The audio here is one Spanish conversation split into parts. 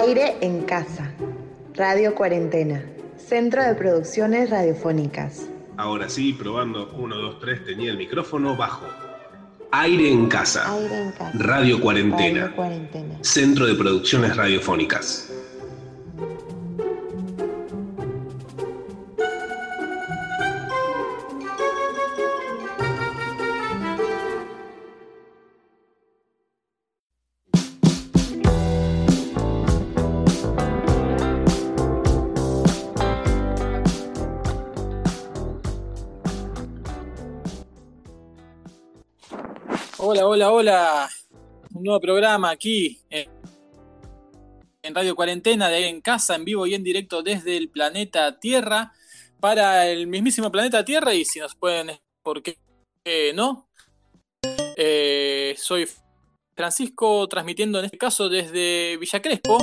Aire en casa. Radio Cuarentena. Centro de Producciones Radiofónicas. Ahora sí, probando 1, 2, 3, tenía el micrófono bajo. Aire en casa. Aire en casa. Radio Cuarentena. Radio Cuarentena. Centro de Producciones Radiofónicas. Hola, hola. Un nuevo programa aquí en Radio Cuarentena, de en casa, en vivo y en directo desde el planeta Tierra, para el mismísimo planeta Tierra, y si nos pueden, ¿por qué no? Eh, soy Francisco, transmitiendo en este caso desde Villa Crespo,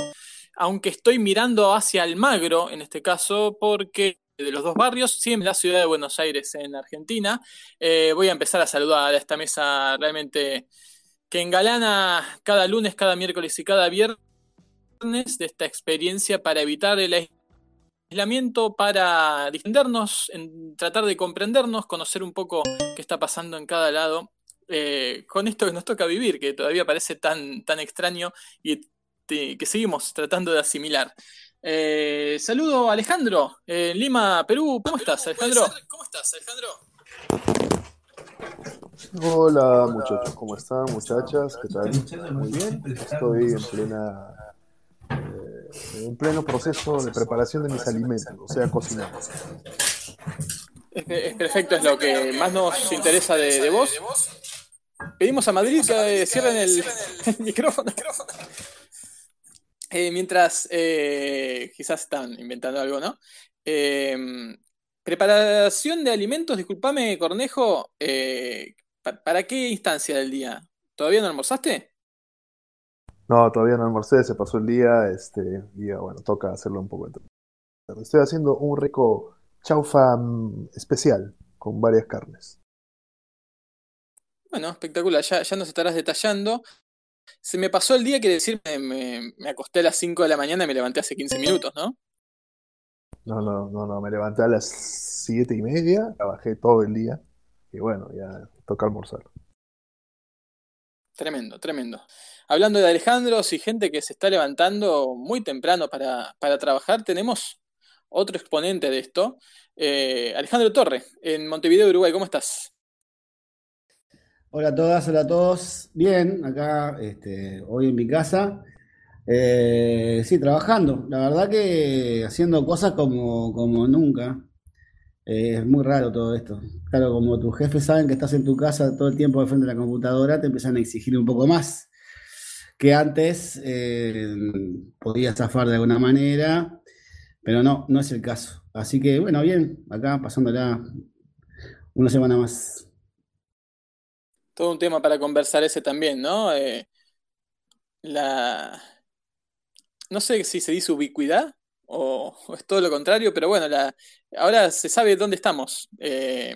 aunque estoy mirando hacia Almagro en este caso, porque de los dos barrios, sí, en la ciudad de Buenos Aires, en Argentina. Eh, voy a empezar a saludar a esta mesa realmente que engalana cada lunes, cada miércoles y cada viernes de esta experiencia para evitar el aislamiento, para distendernos, en tratar de comprendernos, conocer un poco qué está pasando en cada lado. eh, con esto que nos toca vivir, que todavía parece tan, tan extraño y que seguimos tratando de asimilar. Eh, saludo a Alejandro, eh, en Lima, Perú. ¿Cómo estás, Alejandro? ¿Cómo estás, Alejandro? Hola muchachos, ¿cómo están muchachas? ¿Qué tal? Muy bien. Estoy en plena eh, en pleno proceso de preparación de mis alimentos, o sea, cocinando. Es, es perfecto, es lo que más nos interesa de, de vos. Pedimos a Madrid que cierren el, el micrófono. Eh, mientras eh, quizás están inventando algo, ¿no? Eh, preparación de alimentos, discúlpame, Cornejo, eh, pa- ¿para qué instancia del día? ¿Todavía no almorzaste? No, todavía no almorcé, se pasó el día, este, y bueno, toca hacerlo un poco. Estoy haciendo un rico chaufa mm, especial con varias carnes. Bueno, espectacular, ya, ya nos estarás detallando. Se me pasó el día, quiere decir, me, me- me acosté a las 5 de la mañana y me levanté hace 15 minutos, ¿no? No, no, no, no, me levanté a las siete y media, trabajé todo el día, y bueno, ya toca almorzar. Tremendo, tremendo. Hablando de Alejandros y gente que se está levantando muy temprano para, para trabajar, tenemos otro exponente de esto, eh, Alejandro Torre, en Montevideo, Uruguay. ¿Cómo estás? Hola a todas, hola a todos. Bien, acá este, hoy en mi casa. Eh, sí, trabajando. La verdad que haciendo cosas como, como nunca. Eh, es muy raro todo esto. Claro, como tus jefes saben que estás en tu casa todo el tiempo de frente a la computadora, te empiezan a exigir un poco más que antes. eh, podías zafar de alguna manera, pero no, no es el caso. Así que bueno, bien, acá pasándola una semana más. Todo un tema para conversar ese también, ¿no? Eh, la... No sé si se dice ubicuidad o, es todo lo contrario, pero bueno, la... ahora se sabe dónde estamos. Eh,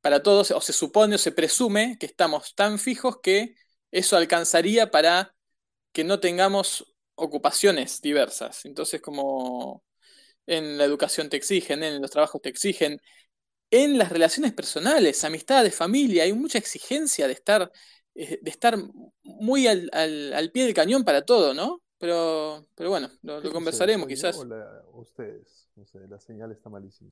para todos, o se supone o se presume que estamos tan fijos que eso alcanzaría para que no tengamos ocupaciones diversas. Entonces, como en la educación te exigen, en los trabajos te exigen, en las relaciones personales, amistades, familia, hay mucha exigencia de estar, eh, de estar muy al, al- al pie del cañón para todo, ¿no? Pero, pero bueno, lo, lo ¿Qué conversaremos quizás. ¿Soy yo o la- o ustedes? No sé, la señal está malísima.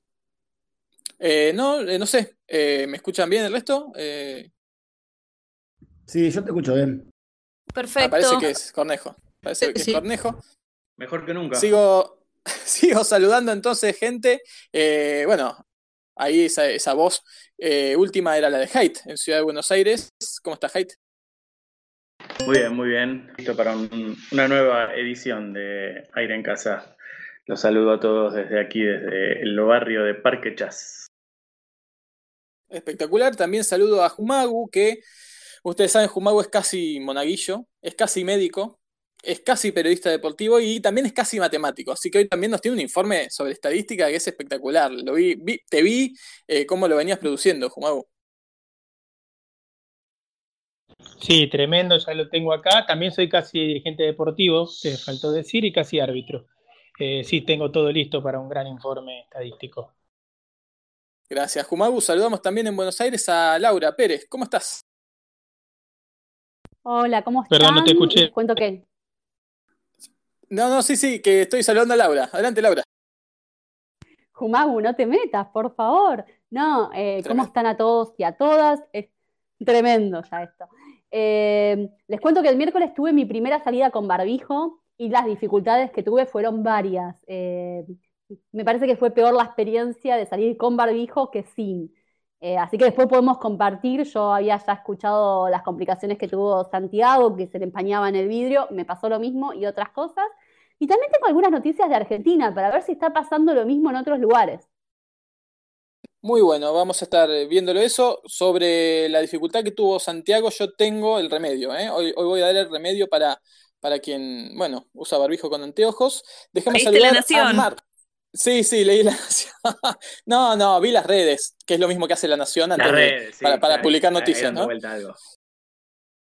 Eh, no, eh, no sé, eh, ¿me escuchan bien el resto? Eh, Sí, yo te escucho bien. ah, Perfecto. parece que es Cornejo. Parece que Sí. es Cornejo. Mejor que nunca. Sigo, sigo saludando entonces, gente. Eh, bueno, ahí esa, esa voz eh, última era la de Haidt en Ciudad de Buenos Aires. ¿Cómo está Haidt? Muy bien, muy bien. Listo para un- una nueva edición de Aire en Casa. Los saludo a todos desde aquí, desde el barrio de Parque Chas. Espectacular. También saludo a Jumagu, que ustedes saben, Jumagu es casi monaguillo, es casi médico, es casi periodista deportivo y también es casi matemático. Así que hoy también nos tiene un informe sobre estadística que es espectacular. Lo vi, vi- te vi eh, cómo lo venías produciendo, Jumagu. Sí, tremendo, ya lo tengo acá. También soy casi dirigente deportivo, te faltó decir, y casi árbitro. Eh, sí, tengo todo listo para un gran informe estadístico. Gracias, Jumagu. Saludamos también en Buenos Aires a Laura Pérez. ¿Cómo estás? Hola, ¿cómo estás? Perdón, no te escuché. Les cuento que No, no, sí, sí, que estoy saludando a Laura. Adelante, Laura. Jumagu, no te metas, por favor. No, eh, ¿cómo están a todos y a todas? Es tremendo ya esto. Eh, les cuento que el miércoles tuve mi primera salida con barbijo y las dificultades que tuve fueron varias. Eh, me parece que fue peor la experiencia de salir con barbijo que sin. Eh, así que después podemos compartir. Yo había ya escuchado las complicaciones que tuvo Santiago, que se le empañaba en el vidrio, me pasó lo mismo y otras cosas. Y también tengo algunas noticias de Argentina para ver si está pasando lo mismo en otros lugares. Muy bueno, vamos a estar viéndolo eso. Sobre la dificultad que tuvo Santiago, yo tengo el remedio. ¿eh? Hoy, hoy voy a dar el remedio para, para quien, bueno, usa barbijo con anteojos. Dejemos ¿Leíste La saludar a Nación? Mar. Sí, sí, leí La Nación. No, no, vi las redes, que es lo mismo que hace La Nación antes Las de- redes, sí, para, publicar noticias, ¿no? algo.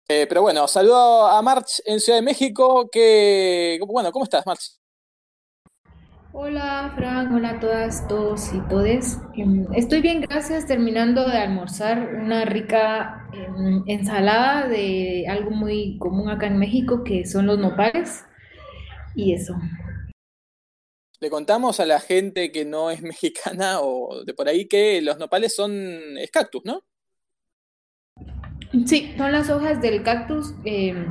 Eh, pero bueno, saludo a March en Ciudad de México. Que, bueno, ¿cómo estás, March? Hola, Fran, hola a todas, todos y todes. Em, Estoy bien, gracias. Terminando de almorzar una rica em, ensalada de algo muy común acá en México, que son los nopales. Y eso. Le contamos a la gente que no es mexicana o de por ahí que los nopales son es cactus, ¿no? Sí, son las hojas del cactus. em,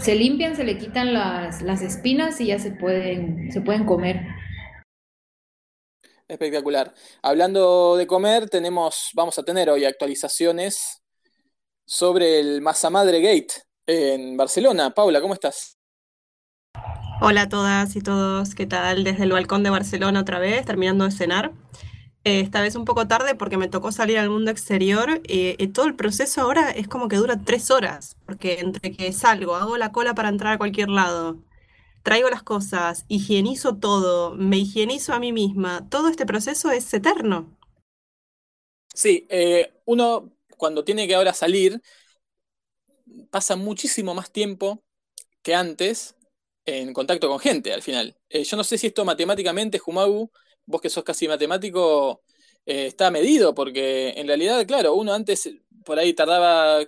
se limpian, se le quitan las, las espinas y ya se pueden, se pueden comer. Espectacular. Hablando de comer, tenemos, vamos a tener hoy actualizaciones sobre el Masa Madre Gate en Barcelona. Paula, ¿cómo estás? Hola a todas y todos, ¿qué tal? Desde el balcón de Barcelona otra vez, terminando de cenar. Eh, esta vez un poco tarde porque me tocó salir al mundo exterior eh, y todo el proceso ahora es como que dura tres horas, porque entre que salgo, hago la cola para entrar a cualquier lado, traigo las cosas, higienizo todo, me higienizo a mí misma, todo este proceso es eterno. Sí, eh, uno cuando tiene que ahora salir pasa muchísimo más tiempo que antes en contacto con gente al final. Eh, yo no sé si esto matemáticamente, Jumagu, vos que sos casi matemático, eh, está medido, porque en realidad, claro, uno antes por ahí tardaba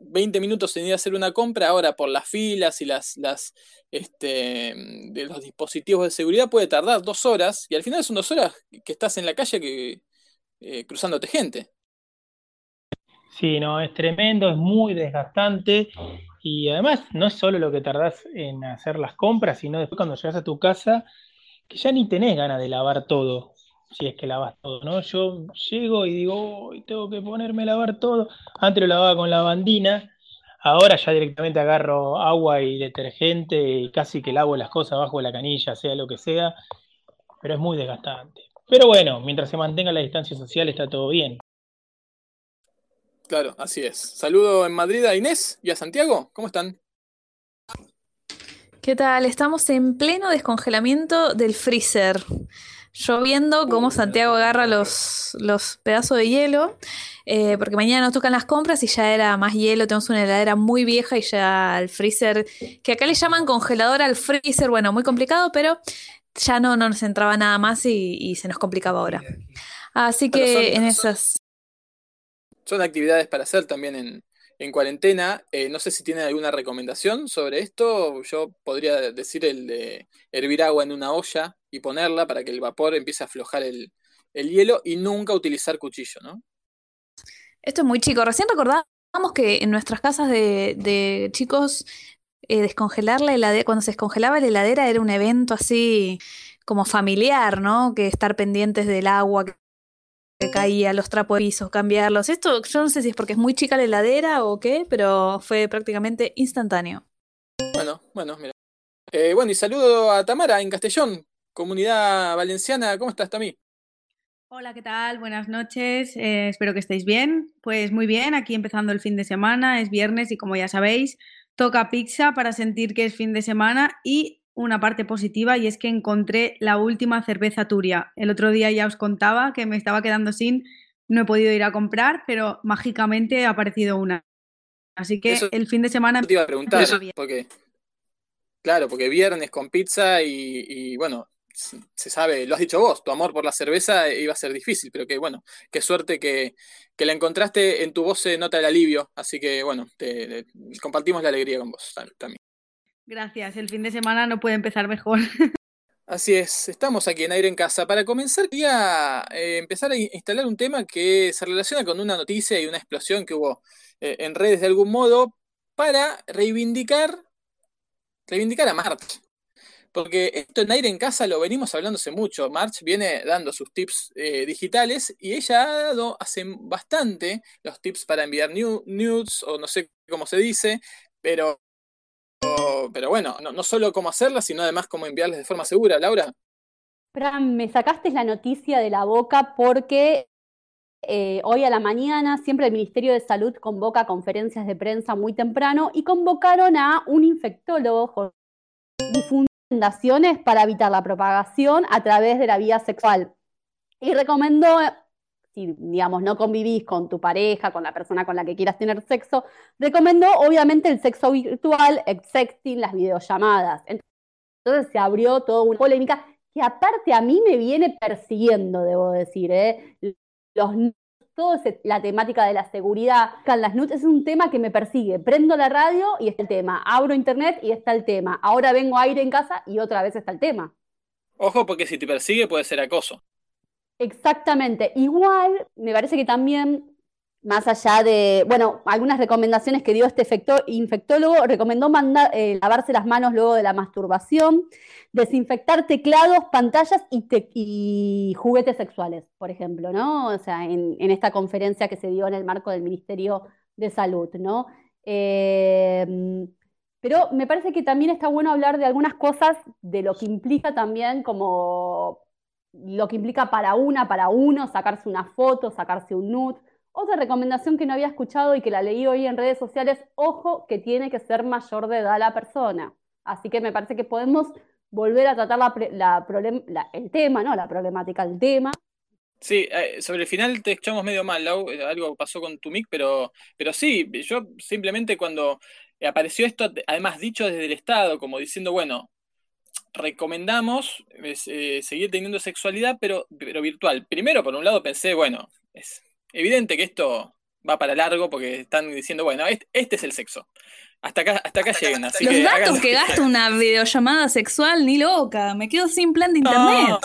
20 minutos en ir a hacer una compra, ahora por las filas y las, las este, de los dispositivos de seguridad puede tardar dos horas, y al final son dos horas que estás en la calle que, eh, cruzándote gente. Sí, no, es tremendo, es muy desgastante y además no es solo lo que tardás en hacer las compras, sino después cuando llegas a tu casa, que ya ni tenés ganas de lavar todo, si es que lavas todo, ¿no? Yo llego y digo, hoy tengo que ponerme a lavar todo. Antes lo lavaba con lavandina, ahora ya directamente agarro agua y detergente y casi que lavo las cosas bajo la canilla, sea lo que sea, pero es muy desgastante. Pero bueno, mientras se mantenga la distancia social está todo bien. Claro, así es. Saludo en Madrid a Inés y a Santiago. ¿Cómo están? ¿Qué tal? Estamos en pleno descongelamiento del freezer. Yo viendo cómo Santiago agarra los, los pedazos de hielo, eh, porque mañana nos tocan las compras y ya era más hielo, tenemos una heladera muy vieja y ya el freezer, que acá le llaman congelador al freezer, bueno, muy complicado, pero ya no, no nos entraba nada más y, y se nos complicaba ahora. Así que son- en esas... Son actividades para hacer también en, en cuarentena. Eh, no sé si tienen alguna recomendación sobre esto. Yo podría decir el de hervir agua en una olla y ponerla para que el vapor empiece a aflojar el, el hielo y nunca utilizar cuchillo, ¿no? Esto es muy chico. Recién recordábamos que en nuestras casas de, de chicos, eh, descongelar la heladera, cuando se descongelaba la heladera era un evento así como familiar, ¿no? Que estar pendientes del agua que caía, los trapos de pisos, cambiarlos. Esto yo no sé si es porque es muy chica la heladera o qué, pero fue prácticamente instantáneo. Bueno, bueno, mira. Eh, bueno, y saludo a Tamara en Castellón, comunidad valenciana. ¿Cómo estás, Tami? Hola, ¿qué tal? Buenas noches. eh, espero que estéis bien. Pues muy bien, aquí empezando el fin de semana, es viernes y como ya sabéis, toca pizza para sentir que es fin de semana y una parte positiva y es que encontré la última cerveza Turia. El otro día ya os contaba que me estaba quedando sin, no he podido ir a comprar, pero mágicamente ha aparecido una. Así que Eso el fin de semana... te iba a preguntar, porque, claro, porque viernes con pizza y, y, bueno, se sabe, lo has dicho vos, tu amor por la cerveza iba a ser difícil, pero que bueno, qué suerte que, que la encontraste, en tu voz se nota el alivio, así que bueno, te, te- compartimos la alegría con vos tam- también. Gracias, el fin de semana no puede empezar mejor. Así es, estamos aquí en Aire en Casa. Para comenzar, quería eh, empezar a in- instalar un tema que se relaciona con una noticia y una explosión que hubo eh, en redes de algún modo para reivindicar, reivindicar a March. Porque esto en Aire en Casa lo venimos hablando hace mucho. March viene dando sus tips eh, digitales y ella ha dado hace bastante los tips para enviar nu- nudes o no sé cómo se dice, pero, pero bueno, no, solo cómo hacerlas, sino además cómo enviarlas de forma segura. Laura. Fran, me sacaste la noticia de la boca porque eh, hoy a la mañana siempre el Ministerio de Salud convoca conferencias de prensa muy temprano y convocaron a un infectólogo recomendaciones para evitar la propagación a través de la vía sexual. Y recomendó, si digamos no convivís con tu pareja, con la persona con la que quieras tener sexo, recomendó obviamente el sexo virtual, el sexting, las videollamadas. Entonces se abrió toda una polémica que aparte a mí me viene persiguiendo, debo decir, ¿eh? Los toda la temática de la seguridad, las nudes es un tema que me persigue. Prendo la radio y está el tema, abro internet y está el tema. Ahora vengo a aire en casa y otra vez está el tema. Ojo, porque si te persigue puede ser acoso. Exactamente. Igual, me parece que también, más allá de, bueno, algunas recomendaciones que dio este infectólogo, recomendó eh, lavarse las manos luego de la masturbación, desinfectar teclados, pantallas y, te- y juguetes sexuales, por ejemplo, ¿no? O sea, en, en esta conferencia que se dio en el marco del Ministerio de Salud, ¿no? Eh, pero me parece que también está bueno hablar de algunas cosas de lo que implica también como lo que implica para una, para uno, sacarse una foto, sacarse un nude. Otra recomendación que no había escuchado y que la leí hoy en redes sociales, ojo que tiene que ser mayor de edad la persona. Así que me parece que podemos volver a tratar la el tema, ¿no? La problemática, el tema. Sí, eh, sobre el final te echamos medio mal, Lau, eh, algo pasó con tu mic, pero, pero sí, yo simplemente cuando apareció esto, además dicho desde el Estado, como diciendo, bueno, recomendamos es, eh, seguir teniendo sexualidad, pero, pero virtual. Primero, por un lado, pensé, bueno, es evidente que esto va para largo porque están diciendo, bueno, este, este es el sexo. Hasta acá, hasta acá lleguen, así Los que datos que gasta una videollamada sexual, ni loca. Me quedo sin plan de internet.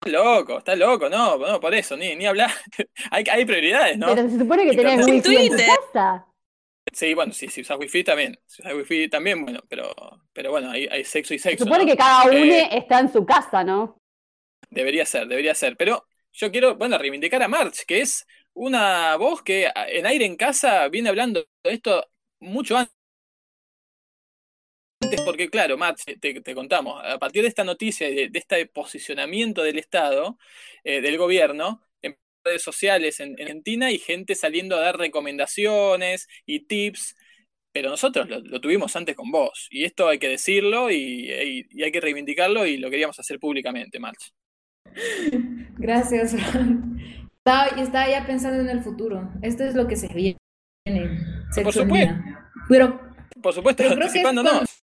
Está loco, está loco, no, no, por eso, ni, ni hablar. hay, hay prioridades, ¿no? Pero se supone que tenés wifi en tu casa. Sí, bueno, sí, si usas wifi también. Si usas wifi también, bueno, pero, pero bueno, hay, hay sexo y Se sexo. supone ¿no? que cada uno Eh, está en su casa, ¿no? Debería ser, debería ser. Pero yo quiero, bueno, reivindicar a March, que es una voz que en aire en casa viene hablando de esto mucho antes, porque claro, March, te, te contamos, a partir de esta noticia de, de este posicionamiento del Estado, eh, del gobierno, redes sociales en, en Argentina y gente saliendo a dar recomendaciones y tips. Pero nosotros lo, lo tuvimos antes con vos, y esto hay que decirlo y, y- y hay que reivindicarlo y lo queríamos hacer públicamente, March. Gracias. Estaba, estaba ya pensando en el futuro. Esto es lo que se viene. Por Sexo supuesto. Pero Por supuesto, anticipándonos.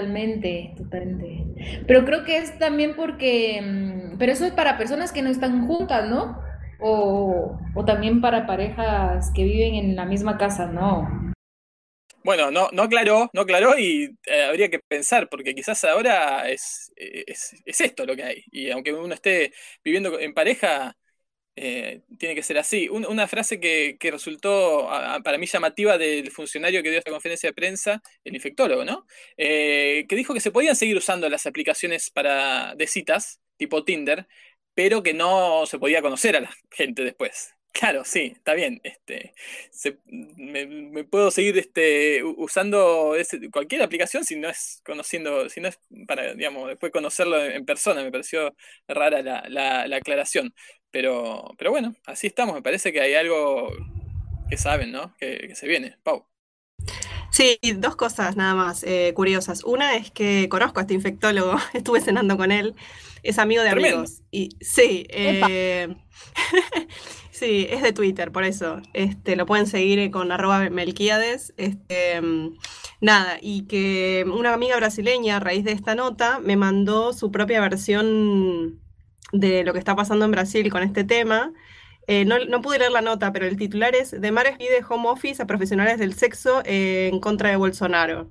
Totalmente, totalmente. Pero creo que es también porque, mm, pero eso es para personas que no están juntas, ¿no? O, o también para parejas que viven en la misma casa, ¿no? Bueno, no, no aclaró, no aclaró y eh, habría que pensar, porque quizás ahora es, es, es esto lo que hay. Y aunque uno esté viviendo en pareja, eh, tiene que ser así. Un- una frase que, que resultó para mí llamativa del funcionario que dio esta conferencia de prensa, el infectólogo, ¿no? Eh, que dijo que se podían seguir usando las aplicaciones para, de citas, tipo Tinder, pero que no se podía conocer a la gente después. Claro, sí, está bien. Este, se- me, me puedo seguir este, usando ese- cualquier aplicación si no es conociendo, si no es para, digamos, después conocerlo en, en persona. Me pareció rara la, la- la aclaración. Pero, pero bueno, así estamos. Me parece que hay algo que saben, ¿no? Que, que se viene. Pau. Sí, dos cosas nada más eh, curiosas. Una es que conozco a este infectólogo, estuve cenando con él, es amigo de Tremendo. amigos. Y sí, eh, sí, es de Twitter, por eso. Este, lo pueden seguir con arroba Melquiades. Este, mm, nada, y que una amiga brasileña, a raíz de esta nota, me mandó su propia versión de lo que está pasando en Brasil con este tema. Eh, no, no pude leer la nota, pero el titular es De Mares pide home office a profesionales del sexo eh, en contra de Bolsonaro.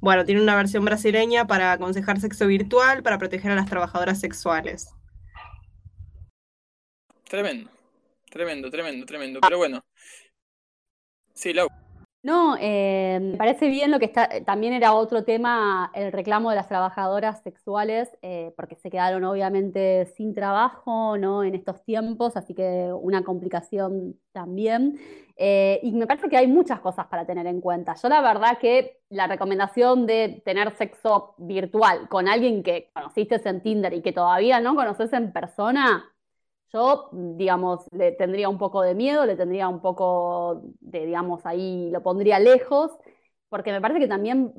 Bueno, tiene una versión brasileña para aconsejar sexo virtual para proteger a las trabajadoras sexuales. Tremendo, tremendo, tremendo, tremendo. Pero bueno. Sí, Lau. No, eh, me parece bien lo que está, también era otro tema, el reclamo de las trabajadoras sexuales, eh, porque se quedaron obviamente sin trabajo, ¿no? En estos tiempos, así que una complicación también. Eh, y me parece que hay muchas cosas para tener en cuenta. Yo la verdad que la recomendación de tener sexo virtual con alguien que conociste en Tinder y que todavía no conoces en persona, yo, digamos, le tendría un poco de miedo, le tendría un poco de, digamos, ahí lo pondría lejos, porque me parece que también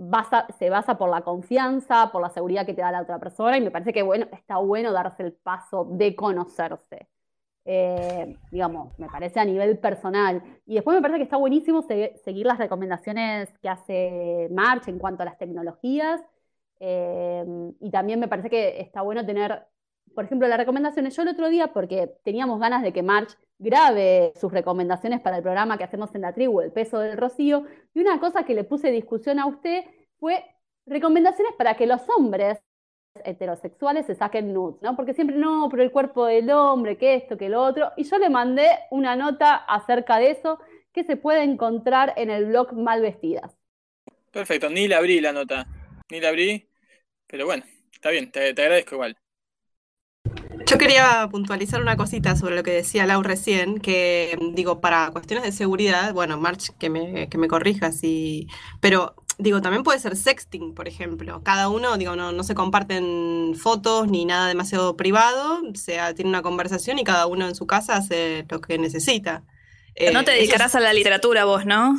se basa por la confianza, por la seguridad que te da la otra persona, y me parece que, bueno, está bueno darse el paso de conocerse. Eh, digamos, me parece a nivel personal. Y después me parece que está buenísimo se- seguir las recomendaciones que hace March en cuanto a las tecnologías. Eh, y también me parece que está bueno tener por ejemplo, las recomendaciones. Yo el otro día, porque teníamos ganas de que March grabe sus recomendaciones para el programa que hacemos en la tribu, El peso del rocío, y una cosa que le puse discusión a usted fue recomendaciones para que los hombres heterosexuales se saquen nudes, ¿no? Porque siempre no, pero el cuerpo del hombre, que esto, que lo otro. Y yo le mandé una nota acerca de eso que se puede encontrar en el blog Malvestidas. Perfecto, ni la abrí la nota. Ni la abrí. Pero bueno, está bien, te, te agradezco igual. Yo quería puntualizar una cosita sobre lo que decía Lau recién, que digo, para cuestiones de seguridad, bueno, March, que me, que me corrijas, y, pero digo, también puede ser sexting, por ejemplo. Cada uno, digo, no, no se comparten fotos ni nada demasiado privado, o sea, tiene una conversación y cada uno en su casa hace lo que necesita. no te Eh, es- dedicarás a la literatura vos, ¿no?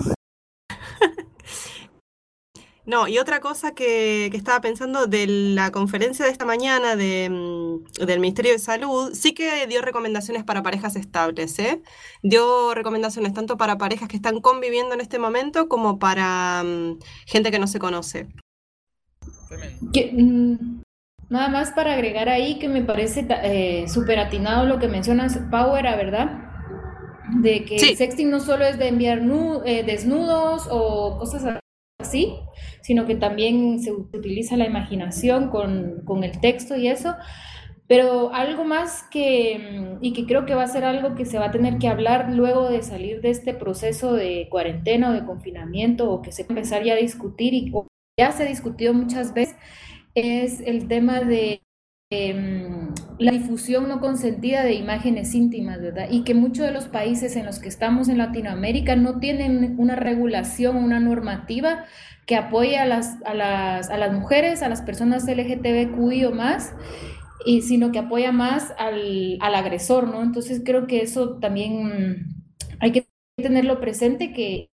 No, y otra cosa que, que estaba pensando de la conferencia de esta mañana de, mm, del Ministerio de Salud, sí que dio recomendaciones para parejas estables, ¿eh? Dio recomendaciones tanto para parejas que están conviviendo en este momento como para mm, gente que no se conoce. Que, mm, nada más para agregar ahí que me parece eh, súper atinado lo que mencionas, Power, ¿verdad? De que el sexting no solo es de enviar nu- eh, desnudos o cosas así, sino que también se utiliza la imaginación con, con el texto y eso. Pero algo más que, y que creo que va a ser algo que se va a tener que hablar luego de salir de este proceso de cuarentena o de confinamiento, o que se empezar ya a discutir, y o ya se ha discutido muchas veces, es el tema de em, la difusión no consentida de imágenes íntimas, ¿verdad? Y que muchos de los países en los que estamos en Latinoamérica no tienen una regulación, una normativa que apoye a las, a las, a las mujeres, a las personas LGTBQI o más, y, sino que apoya más al, agresor, ¿no? Entonces creo que eso también hay que tenerlo presente, que,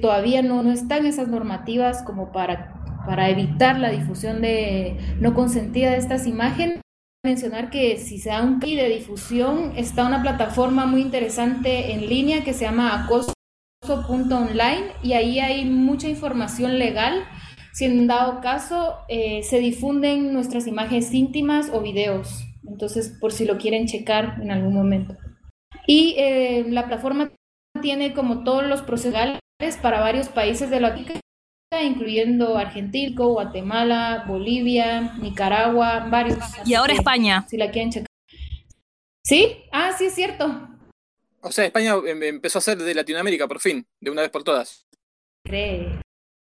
todavía no están esas normativas como para, para evitar la difusión de no consentida de estas imágenes. Mencionar que si se da un clic de difusión, está una plataforma muy interesante en línea que se llama acoso.online y ahí hay mucha información legal. Si en dado caso eh, se difunden nuestras imágenes íntimas o videos, entonces por si lo quieren checar en algún momento. Y eh, la plataforma tiene como todos los procesos legales para varios países de Latinoamérica, incluyendo Argentina, Guatemala, Bolivia, Nicaragua, varios. Y ahora España. Si la quieren checar. ¿Sí? Ah, sí, es cierto. O sea, España em- empezó a ser de Latinoamérica por fin, de una vez por todas. Cree.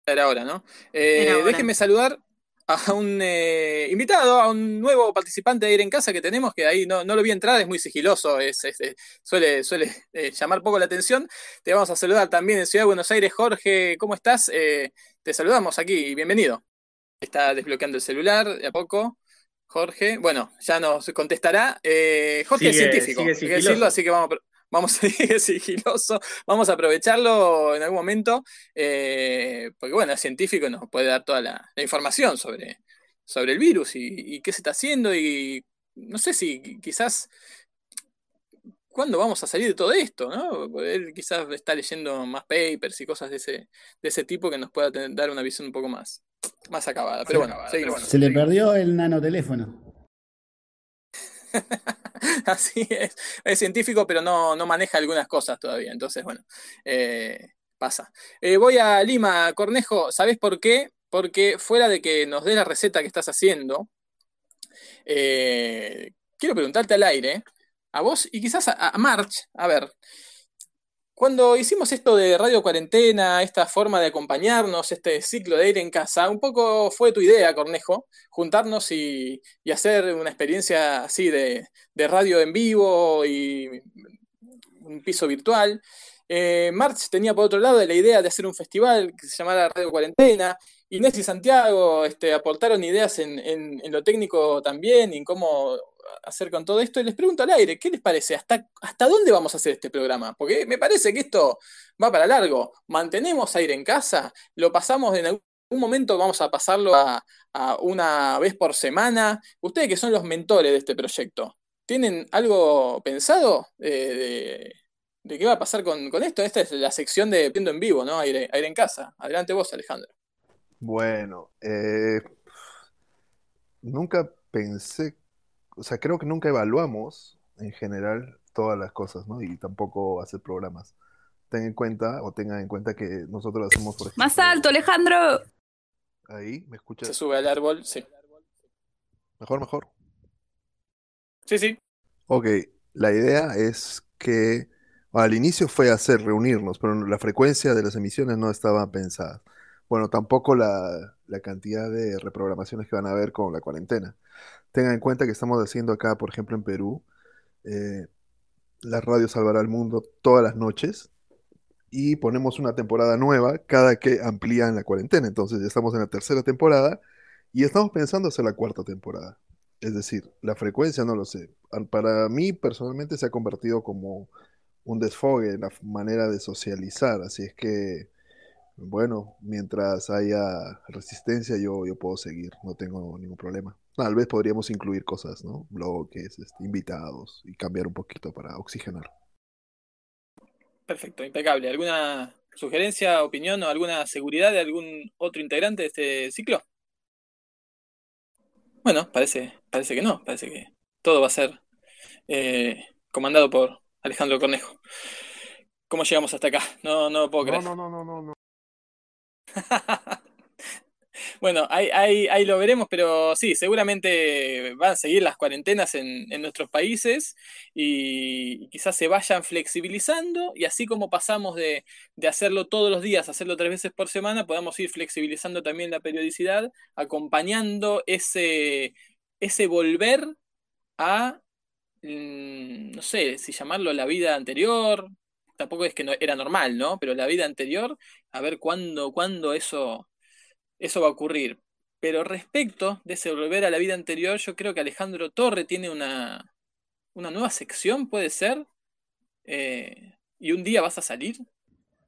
Era hora, ¿no? Eh, Era déjenme saludar a un eh, invitado, a un nuevo participante de Ir en Casa que tenemos, que ahí no, no lo vi entrar, es muy sigiloso, es, es- suele, suele eh, llamar poco la atención. Te vamos a saludar también en Ciudad de Buenos Aires. Jorge, ¿cómo estás? Eh, te saludamos aquí y bienvenido. Está desbloqueando el celular de a poco. Jorge, bueno, ya nos contestará. Eh, Jorge es científico, sigue hay que decirlo, así que vamos vamos a ir sigiloso, vamos a aprovecharlo en algún momento, eh, porque bueno, el científico nos puede dar toda la, información sobre, sobre el virus y, qué se está haciendo y no sé si quizás cuándo vamos a salir de todo esto, ¿no? Él quizás está leyendo más papers y cosas de ese, de ese tipo que nos pueda dar una visión un poco más, más acabada. Pero bueno, seguimos. Se le perdió el nanoteléfono. Así es. Es científico, pero no, maneja algunas cosas todavía. Entonces, bueno, eh, pasa. Eh, voy a Lima, Cornejo. ¿Sabes por qué? Porque fuera de que nos dé la receta que estás haciendo, eh, quiero preguntarte al aire, a vos y quizás a March, a ver, cuando hicimos esto de radio cuarentena, esta forma de acompañarnos, este ciclo de ir en casa, un poco fue tu idea, Cornejo, juntarnos y, hacer una experiencia así de, radio en vivo y un piso virtual. Eh, March tenía por otro lado la idea de hacer un festival que se llamara Radio Cuarentena. Inés y Santiago este, aportaron ideas en, en, lo técnico también y en cómo hacer con todo esto. Y les pregunto al aire, ¿qué les parece? ¿Hasta, ¿Hasta dónde vamos a hacer este programa? Porque me parece que esto va para largo. ¿Mantenemos aire en casa? ¿Lo pasamos en algún momento? ¿Vamos a pasarlo a, una vez por semana? Ustedes que son los mentores de este proyecto, ¿tienen algo pensado de, qué va a pasar con, esto? Esta es la sección de Viendo en Vivo, ¿no? Aire, aire en casa. Adelante vos, Alejandro. Bueno, eh, nunca pensé o sea, creo que nunca evaluamos en general todas las cosas, ¿no? Y tampoco hacer programas. Ten en cuenta o tengan en cuenta que nosotros hacemos, por ejemplo. Más alto, Alejandro. Ahí, ¿me escuchas? Se sube al árbol, sí. Mejor, mejor. Sí, sí. Ok, la idea es que al inicio fue hacer reunirnos, pero la frecuencia de las emisiones no estaba pensada. Bueno, tampoco la, la cantidad de reprogramaciones que van a haber con la cuarentena. Tengan en cuenta que estamos haciendo acá, por ejemplo, en Perú, eh, la radio salvará al mundo todas las noches y ponemos una temporada nueva cada que amplían la cuarentena. Entonces ya estamos en la tercera temporada y estamos pensando hacer la cuarta temporada. Es decir, la frecuencia no lo sé. Para mí personalmente se ha convertido como un desfogue, la manera de socializar. Así es que bueno, mientras haya resistencia yo, yo puedo seguir, no tengo ningún problema. Tal vez podríamos incluir cosas, ¿no? Bloques, este, invitados y cambiar un poquito para oxigenar. Perfecto, impecable. ¿Alguna sugerencia, opinión o alguna seguridad de algún otro integrante de este ciclo? Bueno, parece, parece que no, parece que todo va a ser eh, comandado por Alejandro Cornejo. ¿Cómo llegamos hasta acá? No, no puedo creer. No, no, no, no, no. Bueno, ahí, lo veremos, pero sí, seguramente van a seguir las cuarentenas en, nuestros países y, quizás se vayan flexibilizando y así como pasamos de, hacerlo todos los días, hacerlo tres veces por semana, podamos ir flexibilizando también la periodicidad, acompañando ese, ese volver a, mm, no sé si llamarlo la vida anterior, tampoco es que no, era normal, ¿no? Pero la vida anterior, a ver cuándo, cuándo eso, eso va a ocurrir. Pero respecto de ese volver a la vida anterior, yo creo que Alejandro Torre tiene una, una nueva sección, puede ser. Eh, ¿Y un día vas a salir?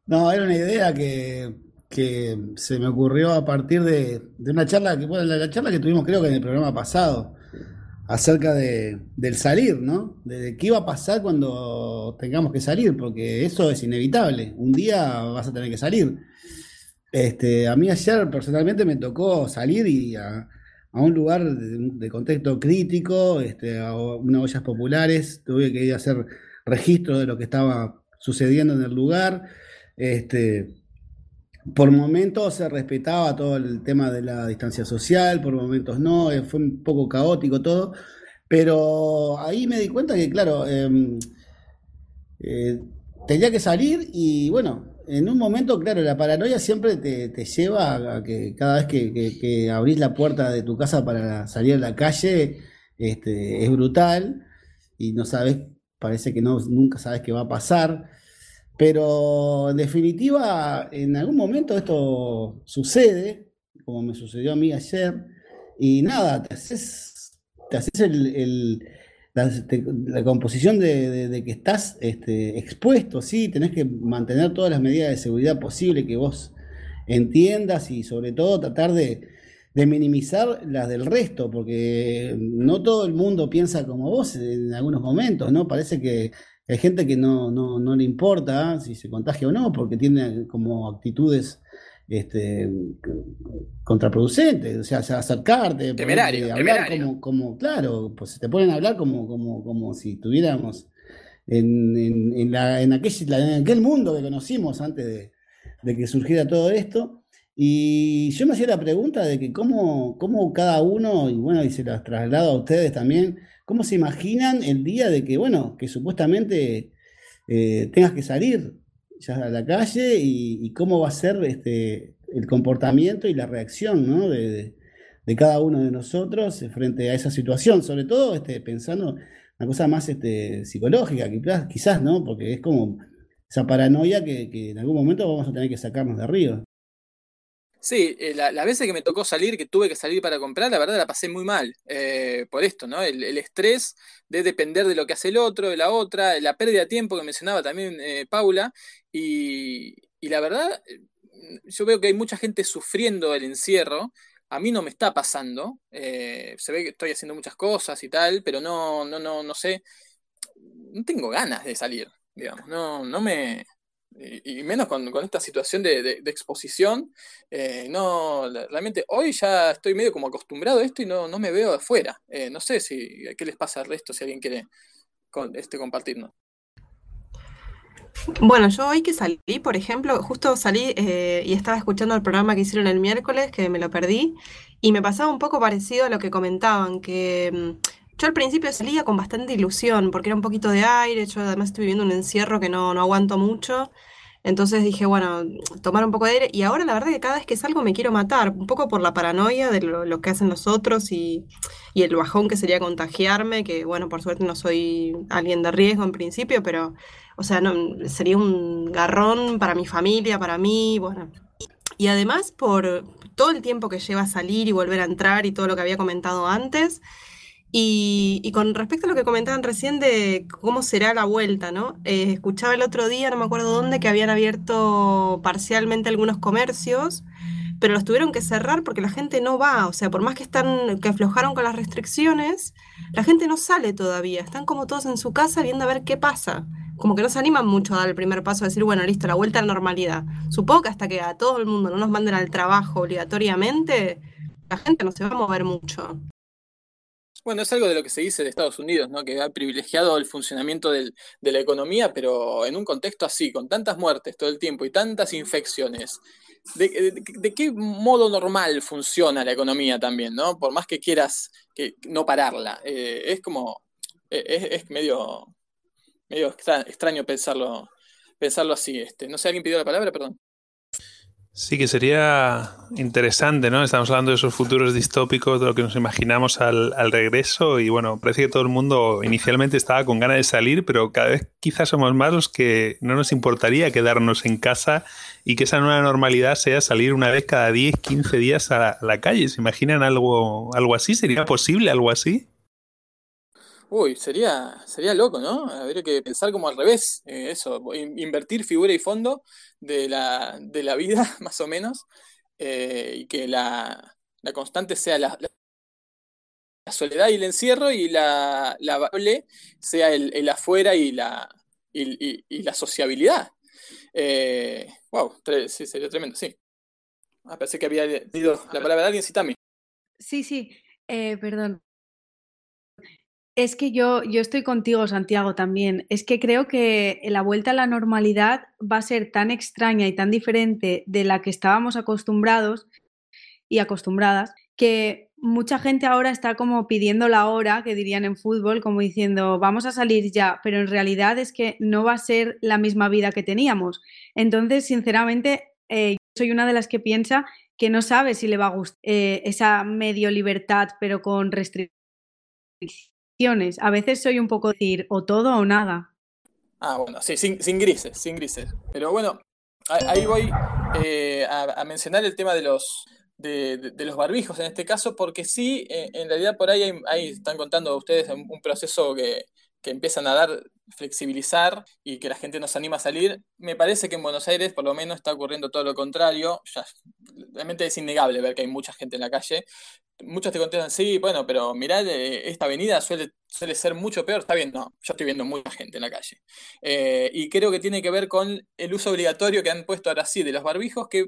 No, era una idea que, que se me ocurrió a partir de, de una charla que, bueno, la, charla que tuvimos creo que en el programa pasado, acerca de, del salir, ¿no? De, qué va a pasar cuando tengamos que salir, porque eso es inevitable. Un día vas a tener que salir. Este, a mí ayer personalmente me tocó salir y a, un lugar de, contexto crítico, este, a unas ollas populares, tuve que ir a hacer registro de lo que estaba sucediendo en el lugar. Este, por momentos se respetaba todo el tema de la distancia social, por momentos no, eh, fue un poco caótico todo, pero ahí me di cuenta que, claro, em, eh, tenía que salir y bueno, en un momento, claro, la paranoia siempre te, lleva a que cada vez que, abrís la puerta de tu casa para salir a la calle, este, es brutal y no sabes, parece que no, nunca sabes qué va a pasar. Pero en definitiva, en algún momento esto sucede, como me sucedió a mí ayer, y nada, te haces, te haces el, la, composición de, que estás este, expuesto, sí, tenés que mantener todas las medidas de seguridad posible que vos entiendas y sobre todo tratar de, minimizar las del resto, porque no todo el mundo piensa como vos en algunos momentos, ¿no? Parece que hay gente que no, no le importa si se contagia o no, porque tiene como actitudes este, contraproducente, o sea, acercarte, temerario, hablar Como, como, claro, pues te ponen a hablar como, como, como si estuviéramos en, en, la, en, aquel, en aquel mundo que conocimos antes de, de, que surgiera todo esto. Y yo me hacía la pregunta de que cómo, cómo cada uno, y bueno, y se las traslado a ustedes también, cómo se imaginan el día de que, bueno, que supuestamente eh, tengas que salir ya a la calle y, cómo va a ser este, el comportamiento y la reacción ¿no? de, cada uno de nosotros frente a esa situación, sobre todo este, pensando una cosa más este, psicológica, quizás, quizás, ¿no? Porque es como esa paranoia que, que en algún momento vamos a tener que sacarnos de arriba. Sí, eh, la, las veces que me tocó salir, que tuve que salir para comprar, la verdad la pasé muy mal eh, por esto, ¿no? El, estrés de depender de lo que hace el otro, de la otra, la pérdida de tiempo que mencionaba también eh, Paula, y, la verdad, yo veo que hay mucha gente sufriendo el encierro, a mí no me está pasando, se ve que estoy haciendo muchas cosas y tal, pero no, no, no, no sé, no tengo ganas de salir, digamos, no, no me y, menos con, esta situación de, exposición, eh, no, realmente hoy ya estoy medio como acostumbrado a esto y no, no me veo afuera. Eh, no sé si qué les pasa al resto, si alguien quiere este, compartirnos. Bueno, yo hoy que salí, por ejemplo, justo salí eh, y estaba escuchando el programa que hicieron el miércoles, que me lo perdí, y me pasaba un poco parecido a lo que comentaban, que mm, yo al principio salía con bastante ilusión, porque era un poquito de aire, yo además estoy viviendo un encierro que no, no aguanto mucho. Entonces dije, bueno, tomar un poco de aire. Y ahora la verdad que cada vez que salgo me quiero matar, un poco por la paranoia de lo, que hacen los otros y, y, el bajón que sería contagiarme, que bueno, por suerte no soy alguien de riesgo en principio, pero, o sea, no, sería un garrón para mi familia, para mí, bueno. Y además por todo el tiempo que lleva salir y volver a entrar y todo lo que había comentado antes. Y, con respecto a lo que comentaban recién de cómo será la vuelta, ¿no? Eh, escuchaba el otro día, no me acuerdo dónde, que habían abierto parcialmente algunos comercios, pero los tuvieron que cerrar porque la gente no va. O sea, por más que están, que aflojaron con las restricciones, la gente no sale todavía. Están como todos en su casa viendo a ver qué pasa. Como que no se animan mucho a dar el primer paso a decir, bueno, listo, la vuelta a la normalidad. Supongo que hasta que a todo el mundo no nos manden al trabajo obligatoriamente, la gente no se va a mover mucho. Bueno, es algo de lo que se dice de Estados Unidos, ¿no? que ha privilegiado el funcionamiento del, de la economía, pero en un contexto así, con tantas muertes todo el tiempo y tantas infecciones. ¿De, qué modo normal funciona la economía también, ¿no? Por más que quieras que no pararla. Eh, es como. Eh, es, medio, medio extraño pensarlo, pensarlo así. Este. No sé, ¿alguien pidió la palabra? Perdón. Sí, que sería interesante, ¿no? Estamos hablando de esos futuros distópicos, de lo que nos imaginamos al, regreso y bueno, parece que todo el mundo inicialmente estaba con ganas de salir, pero cada vez quizás somos más los que no nos importaría quedarnos en casa y que esa nueva normalidad sea salir una vez cada 10, 15 días a la, a la calle. ¿Se imaginan algo, algo así? ¿Sería posible algo así? Uy, sería, sería loco, ¿no? Habría que pensar como al revés, eh, eso, invertir figura y fondo de la, de la vida, más o menos, eh, y que la, constante sea la, soledad y el encierro, y la, la variable sea el, afuera y la, y, la sociabilidad. wow, eh, sí, sería tremendo, sí. Ah, pensé que había dicho la palabra de alguien, citame. Sí, sí, perdón. Es que yo, yo estoy contigo, Santiago, también. Es que creo que la vuelta a la normalidad va a ser tan extraña y tan diferente de la que estábamos acostumbrados y acostumbradas que mucha gente ahora está como pidiendo la hora, que dirían en fútbol, como diciendo, vamos a salir ya, pero en realidad es que no va a ser la misma vida que teníamos. Entonces, sinceramente, eh, soy una de las que piensa que no sabe si le va a gustar eh, esa medio libertad, pero con restricciones a veces soy un poco decir o todo o nada. Ah, bueno, sí, sin, grises, sin grises. Pero bueno, ahí voy eh, a, mencionar el tema de los, de, los barbijos en este caso, porque sí, eh, en realidad por ahí, ahí están contando ustedes un proceso que, que empiezan a dar, flexibilizar y que la gente nos anima a salir. Me parece que en Buenos Aires por lo menos está ocurriendo todo lo contrario. Realmente es innegable ver que hay mucha gente en la calle. Muchos te contestan, sí, bueno, pero mirá, eh, esta avenida suele, suele ser mucho peor. Está bien, no, yo estoy viendo mucha gente en la calle. Eh, y creo que tiene que ver con el uso obligatorio que han puesto ahora sí de los barbijos, que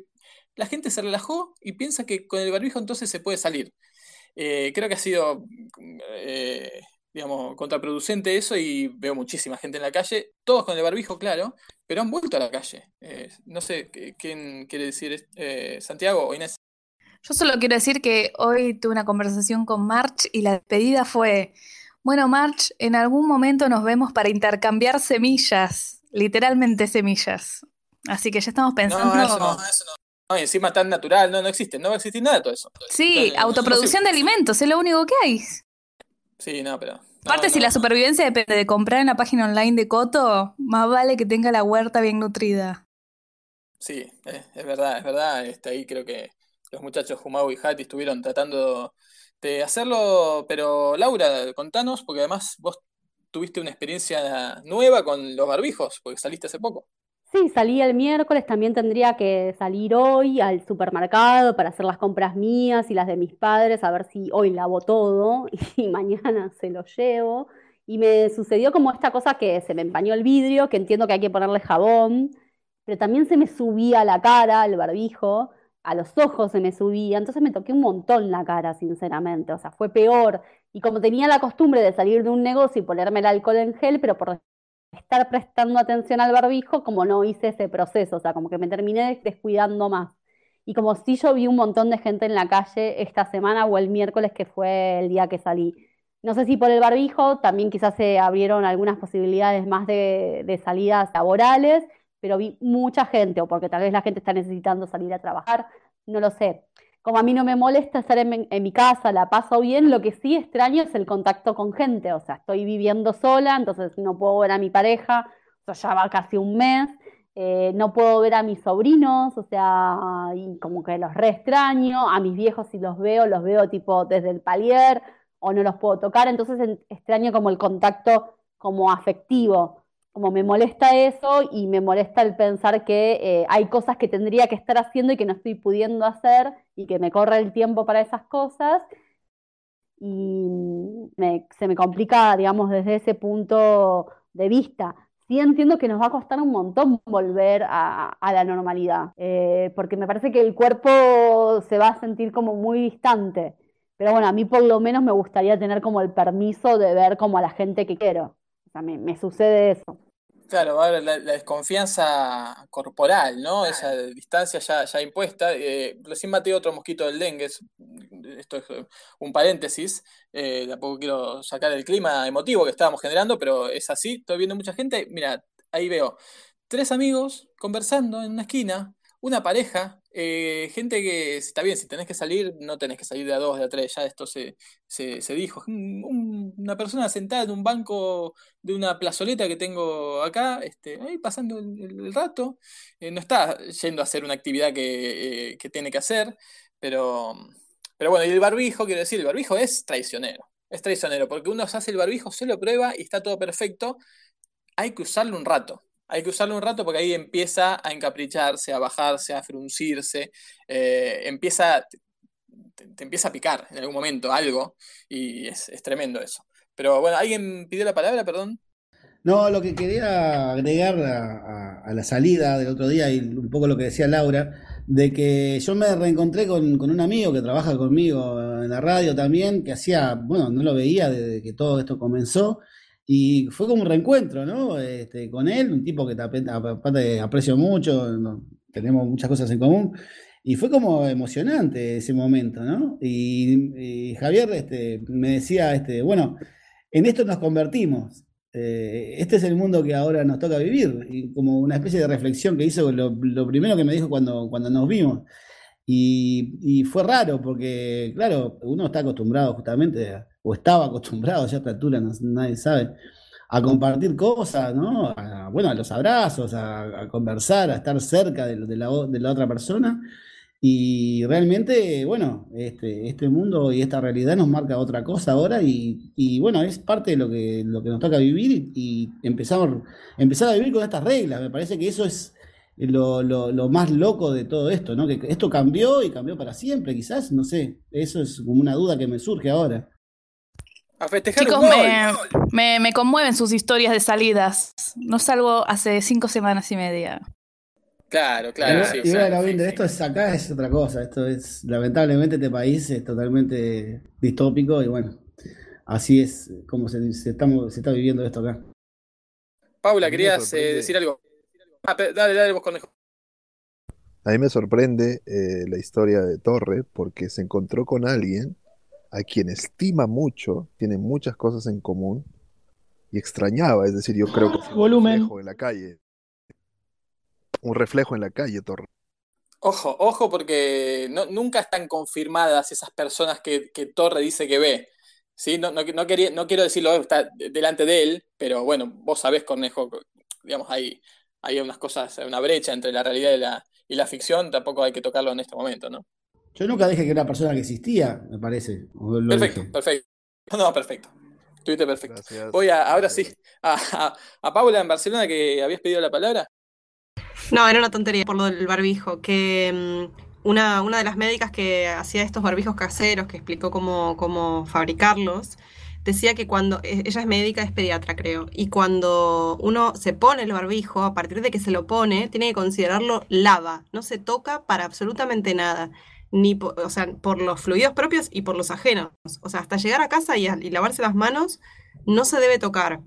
la gente se relajó y piensa que con el barbijo entonces se puede salir. Eh, creo que ha sido digamos, contraproducente eso y veo muchísima gente en la calle, todos con el barbijo, claro, pero han vuelto a la calle. Eh, no sé, ¿quién quiere decir? Eh, ¿Santiago o Inés? Yo solo quiero decir que hoy tuve una conversación con March y la despedida fue, bueno, March, en algún momento nos vemos para intercambiar semillas, literalmente semillas. Así que ya estamos pensando... No, eso no, eso no. No, y encima tan natural, no, no existe, no va a existir nada de todo eso. Sí, autoproducción de alimentos, es lo único que hay. Sí, no, pero. Aparte, si la supervivencia depende de comprar en la página online de Coto, más vale que tenga la huerta bien nutrida. Sí, es, verdad, es verdad. Este, ahí creo que los muchachos Jumau y Hati estuvieron tratando de hacerlo, pero Laura, contanos, porque además vos tuviste una experiencia nueva con los barbijos, porque saliste hace poco. Sí, salí el miércoles, también tendría que salir hoy al supermercado para hacer las compras mías y las de mis padres, a ver si hoy lavo todo y mañana se lo llevo. Y me sucedió como esta cosa que se me empañó el vidrio, que entiendo que hay que ponerle jabón, pero también se me subía la cara, el barbijo, a los ojos se me subía, entonces me toqué un montón la cara, sinceramente, o sea, fue peor. Y como tenía la costumbre de salir de un negocio y ponerme el alcohol en gel, pero por estar prestando atención al barbijo como no hice ese proceso, o sea, como que me terminé descuidando más. Y como si yo vi un montón de gente en la calle esta semana o el miércoles que fue el día que salí. No sé si por el barbijo, también quizás se abrieron algunas posibilidades más de, salidas laborales, pero vi mucha gente, o porque tal vez la gente está necesitando salir a trabajar, no lo sé como a mí no me molesta estar en, mi casa, la paso bien, lo que sí extraño es el contacto con gente, o sea, estoy viviendo sola, entonces no puedo ver a mi pareja, o sea, ya va casi un mes, eh, no puedo ver a mis sobrinos, o sea, y como que los re extraño, a mis viejos si los veo, los veo tipo desde el palier o no los puedo tocar, entonces extraño como el contacto como afectivo como me molesta eso y me molesta el pensar que eh, hay cosas que tendría que estar haciendo y que no estoy pudiendo hacer y que me corre el tiempo para esas cosas y se me complica, digamos, desde ese punto de vista. Sí entiendo que nos va a costar un montón volver a, la normalidad, eh, porque me parece que el cuerpo se va a sentir como muy distante. Pero bueno, a mí por lo menos me gustaría tener como el permiso de ver como a la gente que quiero me, sucede eso. Claro, la, la, desconfianza corporal, ¿no? Esa distancia ya, ya impuesta. Eh, recién maté otro mosquito del dengue, esto es un paréntesis, eh, tampoco quiero sacar el clima emotivo que estábamos generando, pero es así, estoy viendo mucha gente, mira, ahí veo tres amigos conversando en una esquina, una pareja, eh, gente que está bien, si tenés que salir, no tenés que salir de a dos, de a tres, ya esto se, se, dijo. una persona sentada en un banco de una plazoleta que tengo acá, este, ahí pasando el, rato, eh, no está yendo a hacer una actividad que, eh, que, tiene que hacer, pero, pero bueno, y el barbijo, quiero decir, el barbijo es traicionero, es traicionero, porque uno se hace el barbijo, se lo prueba y está todo perfecto, hay que usarlo un rato hay que usarlo un rato porque ahí empieza a encapricharse, a bajarse, a fruncirse, eh, empieza, te, empieza a picar en algún momento algo y es, tremendo eso. Pero bueno, ¿alguien pidió la palabra, perdón? No, lo que quería agregar a, la salida del otro día y un poco lo que decía Laura, de que yo me reencontré con, con, un amigo que trabaja conmigo en la radio también, que hacía, bueno, no lo veía desde que todo esto comenzó, y fue como un reencuentro, ¿no? Este, con él, un tipo que aparte aprecio mucho, tenemos muchas cosas en común. Y fue como emocionante ese momento, ¿no? Y, Javier este, me decía, este, bueno, en esto nos convertimos. Eh, este es el mundo que ahora nos toca vivir. Y como una especie de reflexión que hizo lo, lo primero que me dijo cuando, cuando nos vimos. Y, fue raro porque, claro, uno está acostumbrado justamente, o estaba acostumbrado ya a esta altura, nadie sabe, a compartir cosas, ¿no? bueno, a los abrazos, a, conversar, a estar cerca de, la, otra persona. Y realmente, bueno, este, este mundo y esta realidad nos marca otra cosa ahora y, bueno, es parte de lo que, nos toca vivir y, y empezar, a vivir con estas reglas. Me parece que eso es lo, lo- lo más loco de todo esto, ¿no? Que esto cambió y cambió para siempre, quizás, no sé, eso es como una duda que me surge ahora. A festejar Chicos, un gol. me, me, me conmueven sus historias de salidas. No salgo hace cinco semanas y media. Claro, claro, y, sí. y esto es acá es otra cosa. Esto es, lamentablemente, este país es totalmente distópico y bueno, así es como se, se estamos, se está viviendo esto acá. Paula, querías eh, decir algo. Ah, dale, dale vos, conejo. A mí me sorprende eh, la historia de Torre porque se encontró con alguien a quien estima mucho, tiene muchas cosas en común y extrañaba, es decir, yo creo que un reflejo en la calle. Un reflejo en la calle, Torre. Ojo, ojo, porque no- nunca están confirmadas esas personas que, que Torre dice que ve. ¿Sí? No, no, no quería, no quiero decirlo está de- delante de él, pero bueno, vos sabés, Cornejo, digamos, hay, hay unas cosas, hay una brecha entre la realidad y la, y la ficción, tampoco hay que tocarlo en este momento, ¿no? Yo nunca dije que era una persona que existía, me parece. Perfecto, dije. perfecto. No, perfecto. Estuviste perfecto. Gracias. Voy a, ahora sí, a, a, a Paula en Barcelona que habías pedido la palabra. No, era una tontería por lo del barbijo, que mm, una, una de las médicas que hacía estos barbijos caseros, que explicó cómo, cómo fabricarlos, decía que cuando, e- ella es médica, es pediatra creo, y cuando uno se pone el barbijo, a partir de que se lo pone, tiene que considerarlo lava, no se toca para absolutamente nada, ni po- o sea, por los fluidos propios y por los ajenos, o sea, hasta llegar a casa y, y lavarse las manos, no se debe tocar.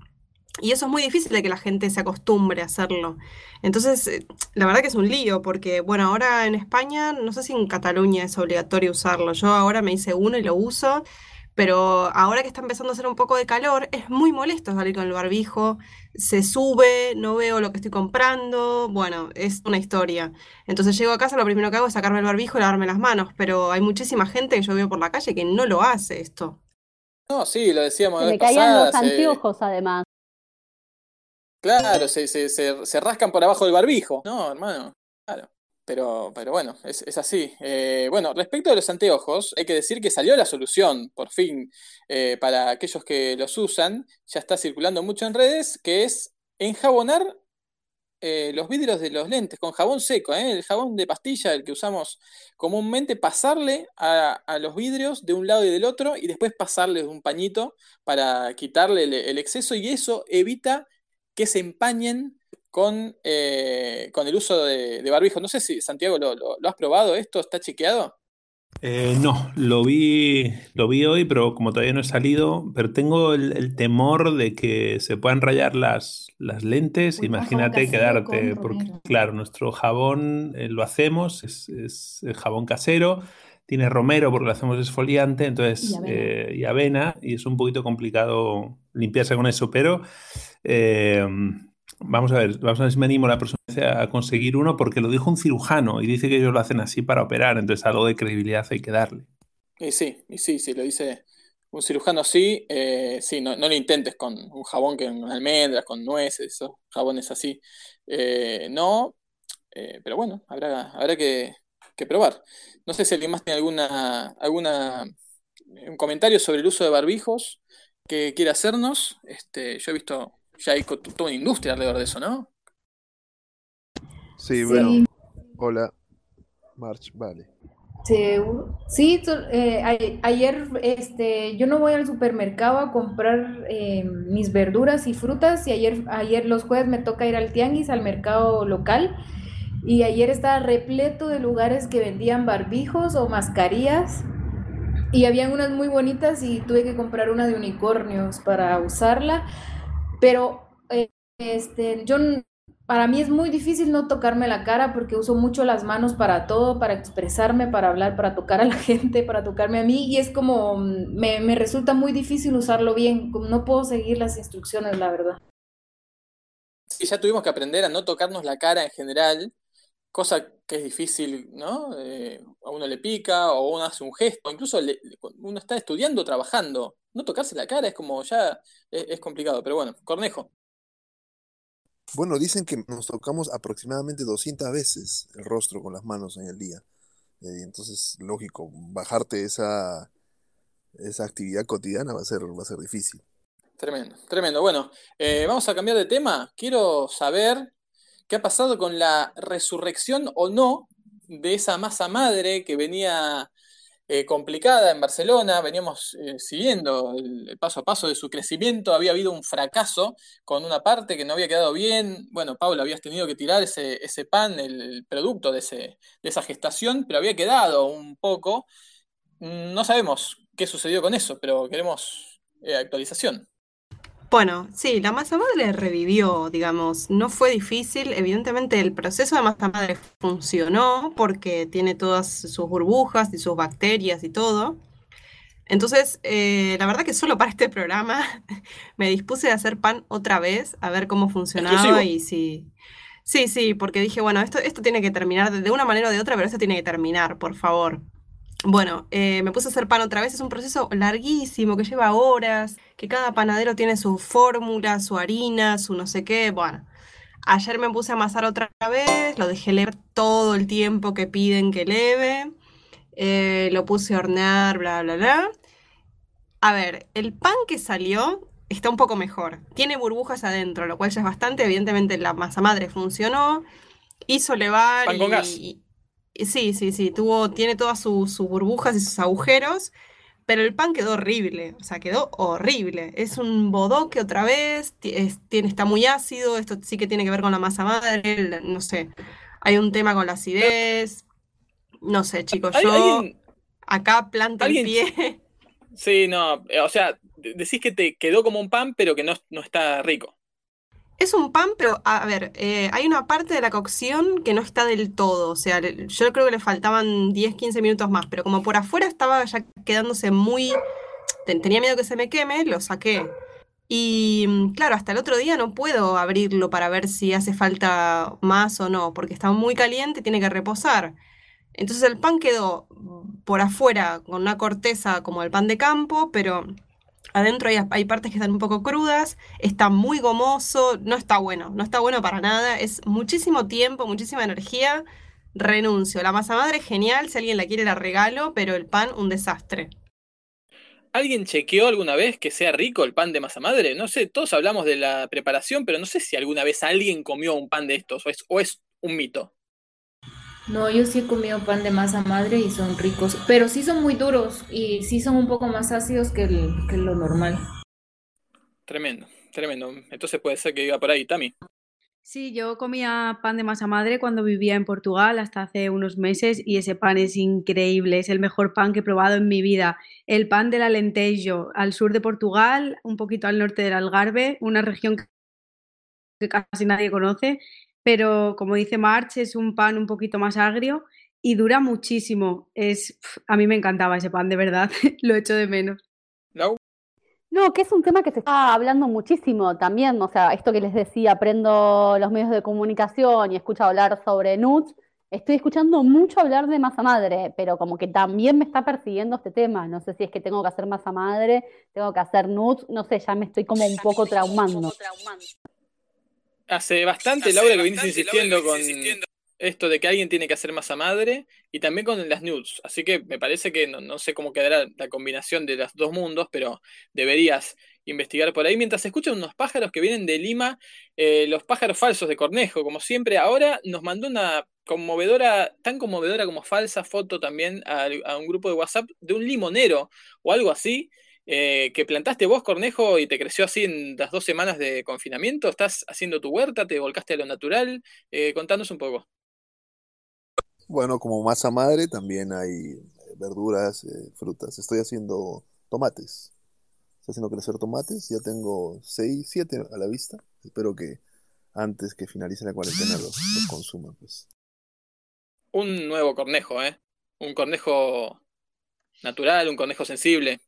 Y eso es muy difícil de que la gente se acostumbre a hacerlo. Entonces, eh, la verdad que es un lío, porque, bueno, ahora en España, no sé si en Cataluña es obligatorio usarlo. Yo ahora me hice uno y lo uso, pero ahora que está empezando a hacer un poco de calor, es muy molesto salir con el barbijo. Se sube, no veo lo que estoy comprando. Bueno, es una historia. Entonces llego a casa, lo primero que hago es sacarme el barbijo y lavarme las manos, pero hay muchísima gente que yo veo por la calle que no lo hace esto. No, sí, lo decíamos Se le caían los anteojos, además. Claro, se, se, se, se rascan por abajo del barbijo. No, hermano, claro. Pero, pero bueno, es, es así. Eh, bueno, respecto a los anteojos, hay que decir que salió la solución, por fin, eh, para aquellos que los usan. Ya está circulando mucho en redes, que es enjabonar eh, los vidrios de los lentes con jabón seco. El jabón de pastilla, el que usamos comúnmente, pasarle a, a los vidrios de un lado y del otro y después pasarle un pañito para quitarle el exceso y eso evita que se empañen con, eh, con el uso de, de barbijo. No sé si, Santiago, ¿lo, lo- lo has probado esto? ¿Está chequeado? Eh, no, lo vi, lo vi hoy, pero como todavía no he salido, pero tengo el, el temor de que se puedan rayar las, las lentes. Uy, Imagínate quedarte, porque claro, nuestro jabón eh, lo hacemos, es, es el jabón casero, tiene romero porque lo hacemos esfoliante, entonces, Y avena. eh, y avena, y es un poquito complicado limpiarse con eso, pero eh, vamos a ver, vamos a ver si me animo la próxima vez a conseguir uno, porque lo dijo un cirujano y dice que ellos lo hacen así para operar, entonces algo de credibilidad hay que darle. Y sí, y sí, sí, lo dice un cirujano, sí, eh, sí, no, no lo intentes con un jabón que con almendras, con nueces, esos jabones así. Eh, no, eh, pero bueno, habrá, habrá que, que probar. No sé si alguien más tiene alguna, alguna, un comentario sobre el uso de barbijos que quiera hacernos. Este, yo he visto, ya hay toda una industria alrededor de eso, ¿no? Sí, Sí. bueno. Hola, March, vale. Sí, to- eh, a- ayer este, yo no voy al supermercado a comprar eh, mis verduras y frutas y ayer, ayer los jueves me toca ir al tianguis, al mercado local y ayer estaba repleto de lugares que vendían barbijos o mascarillas y habían unas muy bonitas y tuve que comprar una de unicornios para usarla, pero eh, este, yo para mí es muy difícil no tocarme la cara porque uso mucho las manos para todo, para expresarme, para hablar, para tocar a la gente, para tocarme a mí y es como mm, me, resulta muy difícil usarlo bien, no puedo seguir las instrucciones, la verdad. Sí, ya tuvimos que aprender a no tocarnos la cara en general, cosa que es difícil, ¿no? Eh, a uno le pica o uno hace un gesto, incluso le- uno está estudiando, trabajando, no tocarse la cara es como ya es, es complicado, pero bueno, Cornejo. Bueno, dicen que nos tocamos aproximadamente 200 veces el rostro con las manos en el día. Eh, entonces, lógico, bajarte esa, esa actividad cotidiana va a ser, va a ser difícil. Tremendo, tremendo. Bueno, eh, vamos a cambiar de tema. Quiero saber qué ha pasado con la resurrección o no de esa masa madre que venía eh, complicada en Barcelona, veníamos eh, siguiendo el, paso a paso de su crecimiento, había habido un fracaso con una parte que no había quedado bien, bueno, Pablo, habías tenido que tirar ese, ese pan, el, producto de, ese, de esa gestación, pero había quedado un poco, no sabemos qué sucedió con eso, pero queremos actualización. Bueno, sí, la masa madre revivió, digamos, no fue difícil, evidentemente el proceso de masa madre funcionó porque tiene todas sus burbujas y sus bacterias y todo. Entonces, eh, la verdad que solo para este programa me dispuse a hacer pan otra vez, a ver cómo funcionaba y si... Sí, sí, porque dije, bueno, esto, esto tiene que terminar de una manera o de otra, pero esto tiene que terminar, por favor. Bueno, eh, me puse a hacer pan otra vez. Es un proceso larguísimo que lleva horas, que cada panadero tiene su fórmula, su harina, su no sé qué. Bueno, ayer me puse a amasar otra vez, lo dejé leer todo el tiempo que piden que leve. Eh, lo puse a hornear, bla, bla, bla. A ver, el pan que salió está un poco mejor. Tiene burbujas adentro, lo cual ya es bastante. Evidentemente la masa madre funcionó. Hizo levar pan con gas. Sí, sí, sí, tuvo, tiene todas sus, burbujas y sus agujeros, pero el pan quedó horrible, o sea, quedó horrible. Es un bodoque otra vez, tiene, está muy ácido, esto sí que tiene que ver con la masa madre, no sé, hay un tema con la acidez, no sé, chicos, yo acá planto el pie. Sí, no, eh, o sea, decís que te quedó como un pan, pero que no, no está rico. Es un pan, pero a ver, eh, hay una parte de la cocción que no está del todo. O sea, yo creo que le faltaban 10, 15 minutos más, pero como por afuera estaba ya quedándose muy. Tenía miedo que se me queme, lo saqué. Y mm, claro, hasta el otro día no puedo abrirlo para ver si hace falta más o no, porque está muy caliente tiene que reposar. Entonces el pan quedó por afuera con una corteza como el pan de campo, pero Adentro hay, partes que están un poco crudas, está muy gomoso, no está bueno, no está bueno para nada, es muchísimo tiempo, muchísima energía, renuncio. La masa madre es genial, si alguien la quiere la regalo, pero el pan un desastre. ¿Alguien chequeó alguna vez que sea rico el pan de masa madre? No sé, todos hablamos de la preparación, pero no sé si alguna vez alguien comió un pan de estos o es, o es un mito. No, yo sí he comido pan de masa madre y son ricos, pero sí son muy duros y sí son un poco más ácidos que, lo normal. Tremendo, tremendo. Entonces puede ser que iba por ahí, Tami. Sí, yo comía pan de masa madre cuando vivía en Portugal hasta hace unos meses y ese pan es increíble, es el mejor pan que he probado en mi vida. El pan del Alentejo, al sur de Portugal, un poquito al norte del Algarve, una región que casi nadie conoce pero como dice March, es un pan un poquito más agrio y dura muchísimo. Es, a mí me encantaba ese pan, de verdad, lo echo de menos. No, que es un tema que se está hablando muchísimo también, o sea, esto que les decía, aprendo los medios de comunicación y escucho hablar sobre nuts, estoy escuchando mucho hablar de masa madre, pero como que también me está persiguiendo este tema, no sé si es que tengo que hacer masa madre, tengo que hacer nuts, no sé, ya me estoy como un poco traumando hace bastante, Laura, que vienes insistiendo con esto de que alguien tiene que hacer masa madre y también con las nudes. Así que me parece que no, sé cómo quedará la combinación de los dos mundos, pero deberías investigar por ahí. Mientras escuchan unos pájaros que vienen de Lima, eh, los pájaros falsos de Cornejo, como siempre. Ahora nos mandó una conmovedora, tan conmovedora como falsa foto también a un grupo de WhatsApp de un limonero o algo así eh, que plantaste vos, Cornejo, y te creció así en las dos semanas de confinamiento. ¿Estás haciendo tu huerta? ¿Te volcaste a lo natural? Eh, contanos un poco. Bueno, como masa madre también hay eh, verduras, frutas. Estoy haciendo tomates. Estoy haciendo crecer tomates. Ya tengo seis, siete a la vista. Espero que antes que finalice la cuarentena los, los consuman. Pues. Un nuevo cornejo, ¿eh? Un cornejo natural, un cornejo sensible.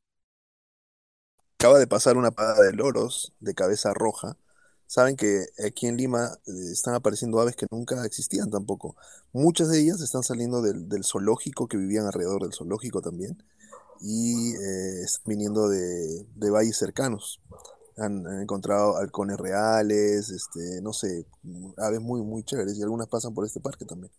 Acaba de pasar una parada de loros de cabeza roja. Saben que aquí en Lima eh, están apareciendo aves que nunca existían tampoco. Muchas de ellas están saliendo del, zoológico, que vivían alrededor del zoológico también, y eh, están viniendo de, valles cercanos. Han, encontrado halcones reales, este, no sé, aves muy, muy chéveres, y algunas pasan por este parque también.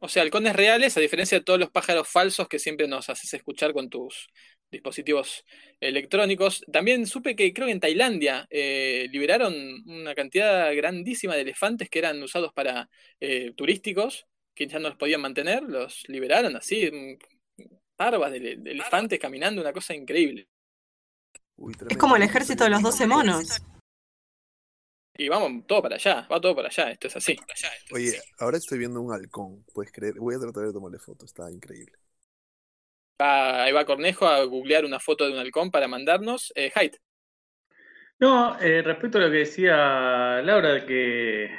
O sea, halcones reales, a diferencia de todos los pájaros falsos que siempre nos haces escuchar con tus dispositivos electrónicos. También supe que creo que en Tailandia eh, liberaron una cantidad grandísima de elefantes que eran usados para eh, turísticos, que ya no los podían mantener, los liberaron así, mm, parvas de, de elefantes caminando, una cosa increíble. Es como el ejército de los 12 monos. Y vamos todo para allá, va todo para allá, esto es así. Oye, ahora estoy viendo un halcón, puedes creer. Voy a tratar de tomarle foto, está increíble. Va- ahí Cornejo a googlear una foto de un halcón para mandarnos. Eh, No, eh, respecto a lo que decía Laura, que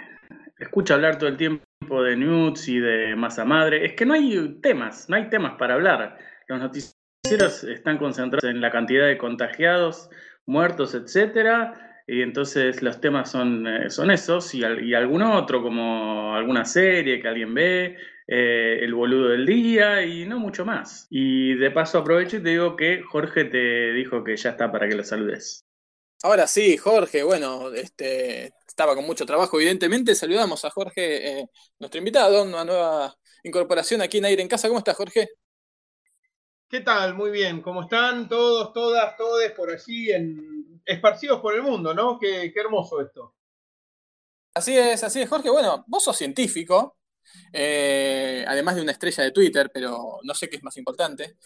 escucha hablar todo el tiempo de nudes y de masa madre, es que no hay temas, no hay temas para hablar. Los noticieros están concentrados en la cantidad de contagiados, muertos, etcétera, y entonces los temas son, eh, son esos y, y algún otro, como alguna serie que alguien ve, eh, el boludo del día y no mucho más. Y de paso aprovecho y te digo que Jorge te dijo que ya está para que lo saludes. Ahora sí, Jorge, bueno, este, estaba con mucho trabajo, evidentemente. Saludamos a Jorge, eh, nuestro invitado, una nueva incorporación aquí en Aire en Casa. ¿Cómo estás, Jorge? ¿Qué tal? Muy bien. ¿Cómo están todos, todas, todes por allí, en... esparcidos por el mundo, ¿no? Qué, qué hermoso esto. Así es, así es, Jorge. Bueno, vos sos científico, eh, además de una estrella de Twitter, pero no sé qué es más importante.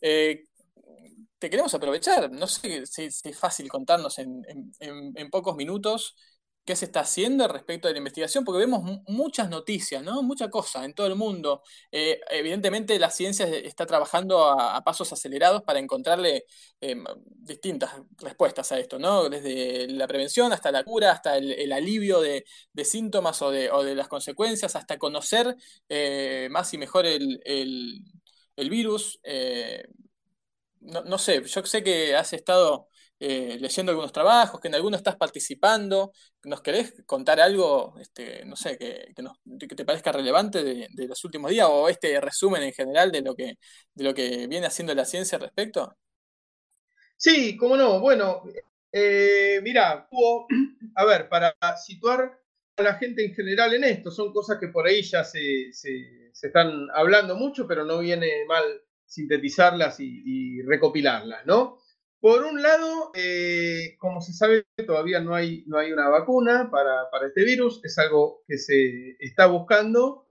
Eh, te queremos aprovechar, no sé si, es fácil contarnos en- en- en pocos minutos qué se está haciendo respecto de la investigación, porque vemos mu- muchas noticias, ¿no? Mucha cosa en todo el mundo. Eh, evidentemente la ciencia está trabajando a, pasos acelerados para encontrarle eh, distintas respuestas a esto, ¿no? Desde la prevención hasta la cura, hasta el, alivio de, síntomas o de, las consecuencias, hasta conocer eh, más y mejor el, virus. eh, no sé, yo sé que has estado eh, leyendo algunos trabajos, que en algunos estás participando. ¿Nos querés contar algo, este, no sé, que, te parezca relevante de, los últimos días o este resumen en general de lo que, de lo que viene haciendo la ciencia al respecto? Sí, cómo no. Bueno, eh, mira, hubo- a ver, para situar a la gente en general en esto, son cosas que por ahí ya se, se- están hablando mucho, pero no viene mal sintetizarlas y recopilarlas, ¿no? Por un lado, eh, como se sabe, todavía no hay, no hay una vacuna para, para este virus, es algo que se está buscando.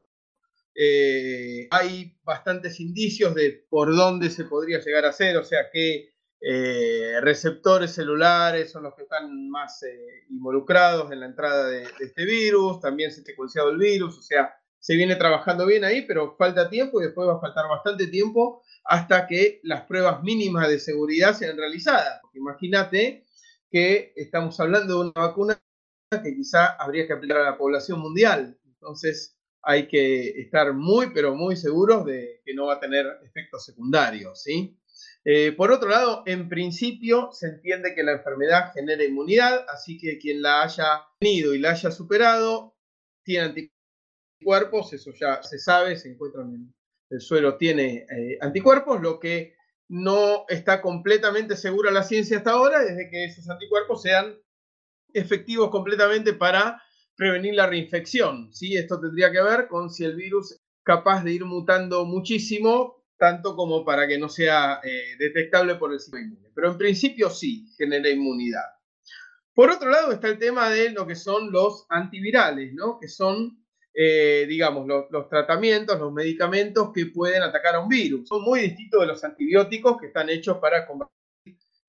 Eh, hay bastantes indicios de por dónde se podría llegar a hacer, o sea, qué eh, receptores celulares son los que están más involucrados en la entrada de, de este virus, también se ha secuenciado el virus, o sea, se viene trabajando bien ahí, pero falta tiempo y después va a faltar bastante tiempo hasta que las pruebas mínimas de seguridad sean realizadas. Imagínate que estamos hablando de una vacuna que quizá habría que aplicar a la población mundial. Entonces hay que estar muy, pero muy seguros de que no va a tener efectos secundarios, ¿sí? Eh, por otro lado, en principio se entiende que la enfermedad genera inmunidad, así que quien la haya tenido y la haya superado tiene anticuerpos, eso ya se sabe, se encuentran en el suelo, tiene eh, anticuerpos, lo que no está completamente segura la ciencia hasta ahora es de que esos anticuerpos sean efectivos completamente para prevenir la reinfección. ¿sí? Esto tendría que ver con si el virus es capaz de ir mutando muchísimo, tanto como para que no sea eh, detectable por el sistema inmune. Pero en principio sí, genera inmunidad. Por otro lado está el tema de lo que son los antivirales, ¿no? que son, eh, digamos, los, tratamientos, los medicamentos que pueden atacar a un virus. Son muy distintos de los antibióticos que están hechos para combatir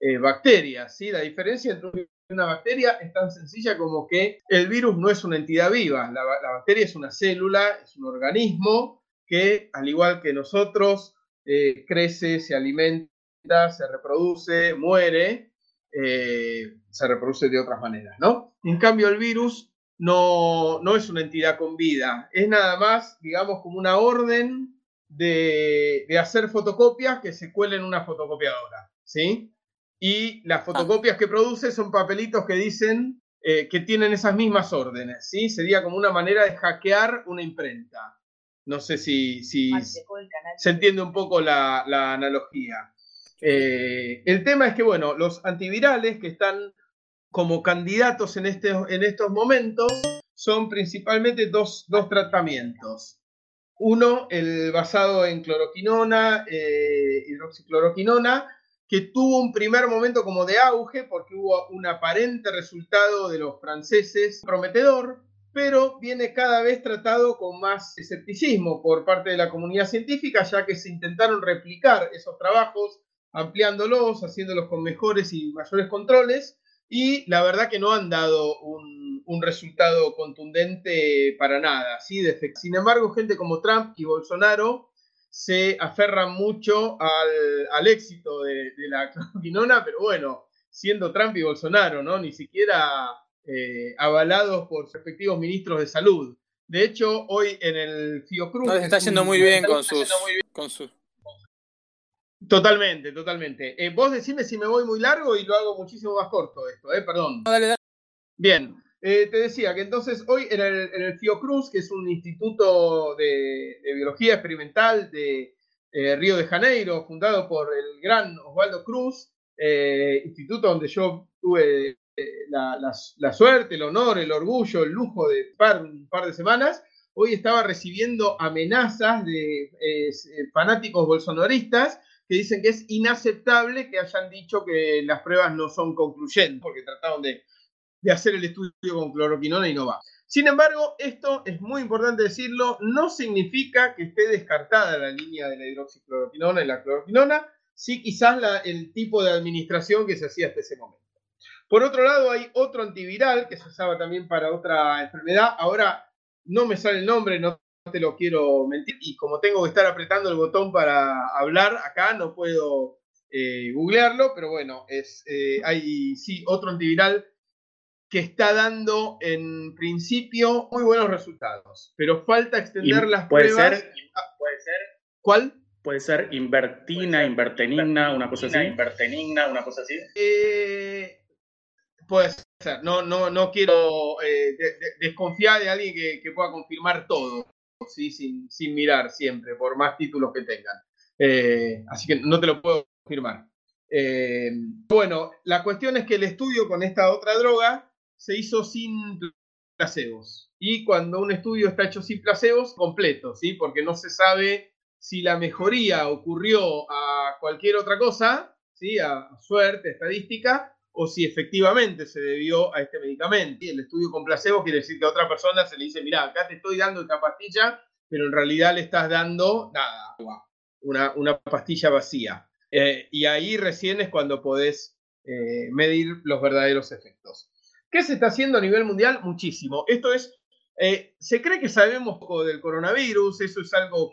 eh, bacterias. ¿sí? La diferencia entre un una bacteria es tan sencilla como que el virus no es una entidad viva. La, la bacteria es una célula, es un organismo que, al igual que nosotros, eh, crece, se alimenta, se reproduce, muere, eh, se reproduce de otras maneras, ¿no? En cambio, el virus no, no es una entidad con vida, es nada más, digamos, como una orden de, de hacer fotocopias que se cuelen en una fotocopiadora, ¿sí? y las fotocopias que produce son papelitos que dicen eh, que tienen esas mismas órdenes, ¿sí? Sería como una manera de hackear una imprenta. No sé si, si se entiende un poco la, la analogía. Eh, el tema es que, bueno, los antivirales que están como candidatos en, este, en estos momentos son principalmente dos, dos tratamientos. Uno, el basado en cloroquinona, eh, hidroxicloroquinona, que tuvo un primer momento como de auge porque hubo un aparente resultado de los franceses prometedor, pero viene cada vez tratado con más escepticismo por parte de la comunidad científica, ya que se intentaron replicar esos trabajos, ampliándolos, haciéndolos con mejores y mayores controles, y la verdad que no han dado un, resultado contundente para nada. ¿sí? Sin embargo, gente como Trump y Bolsonaro se aferran mucho al, éxito de, la cloroquinona, pero bueno, siendo Trump y Bolsonaro, ¿no? Ni siquiera eh, avalados por sus respectivos ministros de salud. De hecho, hoy en el Fiocruz... No, está yendo muy bien con sus, con sus Totalmente, totalmente. Eh, vos decime si me voy muy largo y lo hago muchísimo más corto esto, eh, perdón. Bien, eh, te decía que entonces hoy en el, en Fiocruz, que es un instituto de, biología experimental de eh, Río de Janeiro, fundado por el gran Osvaldo Cruz, instituto donde yo tuve la, suerte, el honor, el orgullo, el lujo de par, un par de semanas, hoy estaba recibiendo amenazas de fanáticos bolsonaristas que dicen que es inaceptable que hayan dicho que las pruebas no son concluyentes, porque trataron de, hacer el estudio con cloroquinona y no va. Sin embargo, esto es muy importante decirlo, no significa que esté descartada la línea de la hidroxicloroquinona y la cloroquinona, sí quizás el tipo de administración que se hacía hasta ese momento. Por otro lado, hay otro antiviral que se usaba también para otra enfermedad. Ahora no me sale el nombre, no te lo quiero mentir. Y como tengo que estar apretando el botón para hablar acá, no puedo eh, googlearlo, pero bueno, es, eh, hay sí otro antiviral que está dando en principio muy buenos resultados, pero falta extender las puede pruebas. Ser, puede ser. ¿Cuál? Puede ser invertina, invertenigna, una cosa así. Invertenigna, una cosa así. Eh, puede ser. No, no, no quiero desconfiar de alguien que, pueda confirmar todo. Sin, sin mirar siempre, por más títulos que tengan. Eh, así que no te lo puedo confirmar. Eh, bueno, la cuestión es que el estudio con esta otra droga se hizo sin placebos. Y cuando un estudio está hecho sin placebos, completo, ¿sí? porque no se sabe si la mejoría ocurrió a cualquier otra cosa, ¿sí? a suerte, estadística, o si efectivamente se debió a este medicamento. Y el estudio con placebo quiere decir que a otra persona se le dice, mira, acá te estoy dando esta pastilla, pero en realidad le estás dando nada, una, una pastilla vacía. Eh, y ahí recién es cuando podés eh, medir los verdaderos efectos. ¿Qué se está haciendo a nivel mundial? Muchísimo. Esto es, eh, se cree que sabemos poco del coronavirus, eso es algo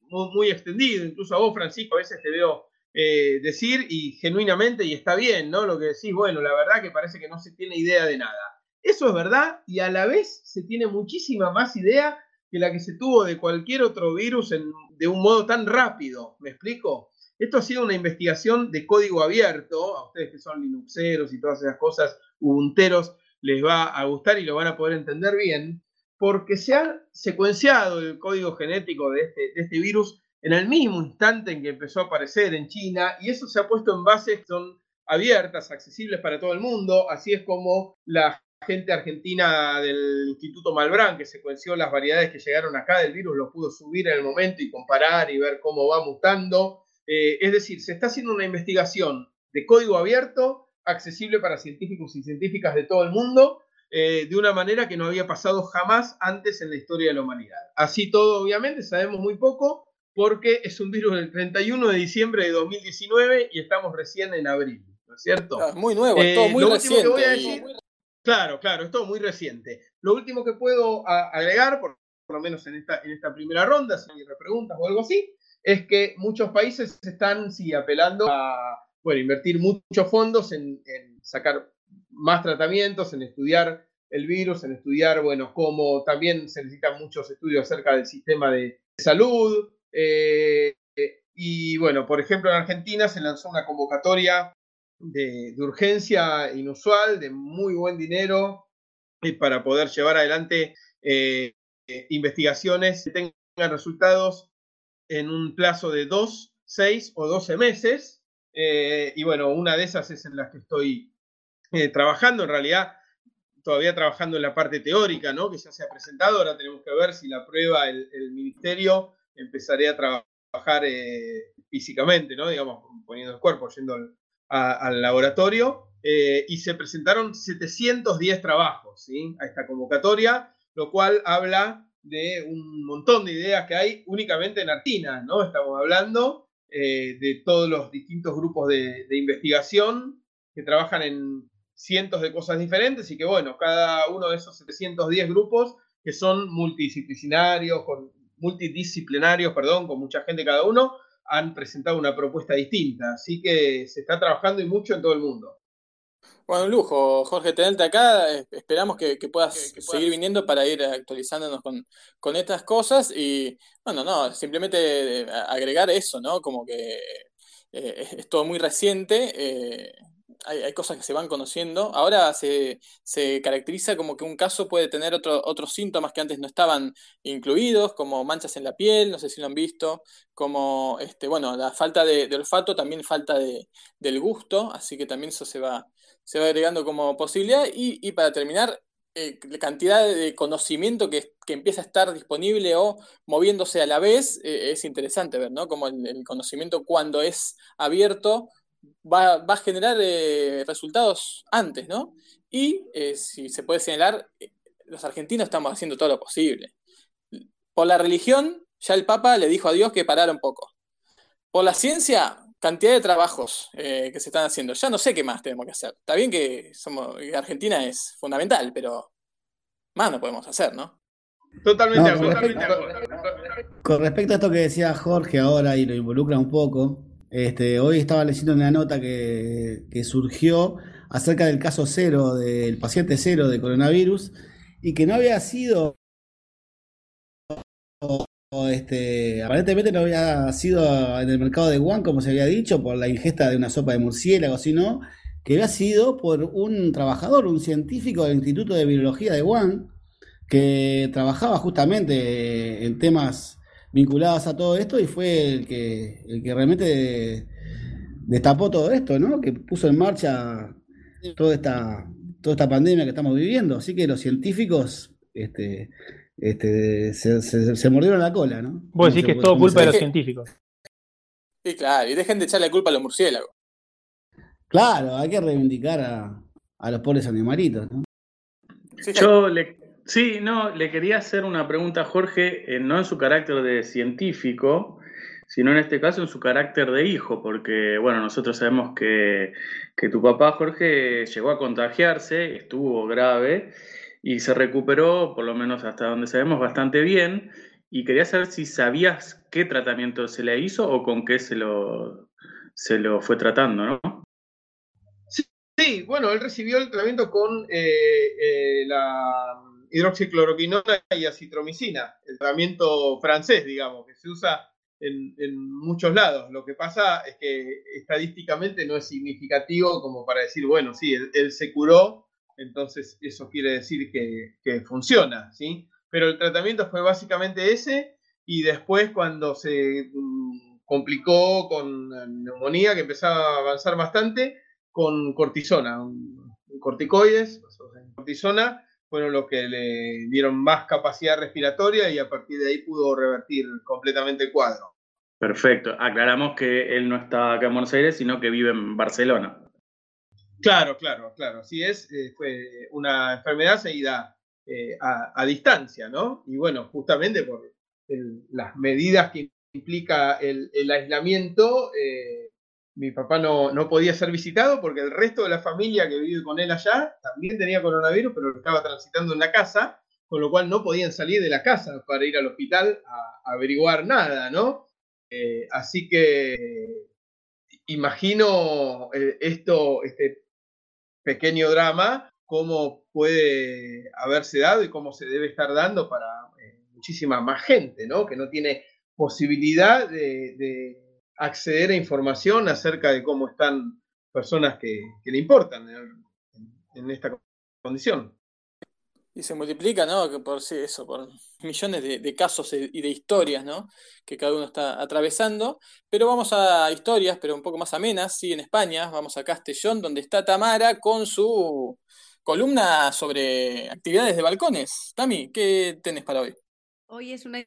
muy, muy extendido, incluso a vos, Francisco, a veces te veo eh, decir y genuinamente, y está bien, ¿no? Lo que decís, bueno, la verdad que parece que no se tiene idea de nada. Eso es verdad y a la vez se tiene muchísima más idea que la que se tuvo de cualquier otro virus de un modo tan rápido. ¿Me explico? Esto ha sido una investigación de código abierto. A ustedes que son linuxeros y todas esas cosas, ubunteros, les va a gustar y lo van a poder entender bien, porque se ha secuenciado el código genético de este, de este virus en el mismo instante en que empezó a aparecer en China, y eso se ha puesto en bases que son abiertas, accesibles para todo el mundo, así es como la gente argentina del Instituto Malbrán, que secuenció las variedades que llegaron acá del virus, lo pudo subir en el momento y comparar y ver cómo va mutando. Eh, es decir, se está haciendo una investigación de código abierto, accesible para científicos y científicas de todo el mundo, eh, de una manera que no había pasado jamás antes en la historia de la humanidad. Así todo, obviamente, sabemos muy poco, porque es un virus del 31 de diciembre de 2019 y estamos recién en abril, ¿no es cierto? Ah, muy nuevo, es todo eh, muy reciente. claro, claro, es todo muy reciente. Lo último que puedo agregar, por, lo menos en esta, en esta primera ronda, si hay preguntas o algo así, es que muchos países están, sí, apelando a, bueno, invertir muchos fondos en, en sacar más tratamientos, en estudiar el virus, en estudiar, bueno, cómo también se necesitan muchos estudios acerca del sistema de salud, eh, y bueno, por ejemplo, en Argentina se lanzó una convocatoria de, urgencia inusual, de muy buen dinero, eh, para poder llevar adelante eh, investigaciones que tengan resultados en un plazo de dos, seis o doce meses. y bueno, una de esas es en las que estoy trabajando. En realidad, todavía trabajando en la parte teórica, ¿no? Que ya se ha presentado. Ahora tenemos que ver si la prueba el, el ministerio empezaría a trabajar eh, físicamente, ¿no? Digamos, poniendo el cuerpo, yendo al, laboratorio. Eh, y se presentaron 710 trabajos a esta convocatoria, lo cual habla de un montón de ideas que hay únicamente en Artina, ¿no? Estamos hablando eh, de todos los distintos grupos de, investigación que trabajan en cientos de cosas diferentes y que, bueno, cada uno de esos 710 grupos que son multidisciplinarios, con, multidisciplinarios, perdón, con mucha gente cada uno, han presentado una propuesta distinta. Así que se está trabajando y mucho en todo el mundo. Bueno, un lujo, Jorge, tenerte acá. Esperamos que, que, puedas seguir viniendo para ir actualizándonos con, con, estas cosas. Y bueno, no, simplemente agregar eso, ¿no? Como que eh, es todo muy reciente. Eh, hay, cosas que se van conociendo. Ahora se, se, caracteriza como que un caso puede tener otro, otros síntomas que antes no estaban incluidos, como manchas en la piel, no sé si lo han visto, como, este, bueno, la falta de, olfato, también falta de, del gusto, así que también eso se va, se va agregando como posibilidad. Y, y para terminar, eh, la cantidad de conocimiento que, que, empieza a estar disponible o moviéndose a la vez eh, es interesante ver, ¿no? Como el conocimiento cuando es abierto va, va a generar eh, resultados antes, ¿no? Y eh, si se puede señalar, eh, los argentinos estamos haciendo todo lo posible. Por la religión, ya el Papa le dijo a Dios que parara un poco. Por la ciencia, cantidad de trabajos eh, que se están haciendo. Ya no sé qué más tenemos que hacer. Está bien que somos, Argentina es fundamental, pero más no podemos hacer, ¿no? Totalmente, no, con, respecto, con respecto a esto que decía Jorge ahora y lo involucra un poco, este, hoy estaba leyendo una nota que, surgió acerca del caso cero, del paciente cero de coronavirus, y que no había sido, este, aparentemente no había sido en el mercado de Wuhan, como se había dicho, por la ingesta de una sopa de murciélago, sino que había sido por un trabajador, un científico del Instituto de Virología de Wuhan, que trabajaba justamente en temas vinculadas a todo esto y fue el que, el que realmente destapó todo esto, ¿no? Que puso en marcha toda esta, toda esta pandemia que estamos viviendo. Así que los científicos este, este, se, se, se mordieron la cola, ¿no? Vos decís que es todo culpa de los científicos. Sí, claro, y dejen de echarle culpa a los murciélagos. Claro, hay que reivindicar a, a los pobres animalitos, ¿no? Yo le, Sí, no, le quería hacer una pregunta a Jorge, eh, no en su carácter de científico, sino en este caso en su carácter de hijo, porque, bueno, nosotros sabemos que, que tu papá Jorge llegó a contagiarse, estuvo grave y se recuperó, por lo menos hasta donde sabemos, bastante bien. Y quería saber si sabías qué tratamiento se le hizo o con qué se lo, se lo fue tratando, ¿no? Sí, bueno, él recibió el tratamiento con eh, eh, la hidroxicloroquinona y acitromicina, el tratamiento francés, digamos, que se usa en, muchos lados. Lo que pasa es que estadísticamente no es significativo como para decir, bueno, sí, él, él se curó, entonces eso quiere decir que, funciona, ¿sí? Pero el tratamiento fue básicamente ese y después cuando se um, complicó con neumonía, que empezaba a avanzar bastante, con cortisona, corticoides, cortisona, fueron los que le dieron más capacidad respiratoria y a partir de ahí pudo revertir completamente el cuadro. Perfecto. Aclaramos que él no está acá en Buenos Aires, sino que vive en Barcelona. Claro, claro, claro. Así es. Eh, fue una enfermedad seguida eh, a, a, distancia, ¿no? Y bueno, justamente por el, las medidas que implica el, el aislamiento, eh, mi papá no, no, podía ser visitado porque el resto de la familia que vive con él allá también tenía coronavirus, pero estaba transitando en la casa, con lo cual no podían salir de la casa para ir al hospital a, averiguar nada, ¿no? Eh, así que imagino eh, esto, este pequeño drama, cómo puede haberse dado y cómo se debe estar dando para eh, muchísima más gente, ¿no? Que no tiene posibilidad de acceder a información acerca de cómo están personas que, que le importan en, en, esta condición. Y se multiplica, ¿no? Que por sí, eso, por millones de, de, casos y de historias, ¿no? Que cada uno está atravesando. Pero vamos a historias, pero un poco más amenas, sí, en España. Vamos a Castellón, donde está Tamara con su columna sobre actividades de balcones. Tami, ¿qué tenés para hoy? Hoy es una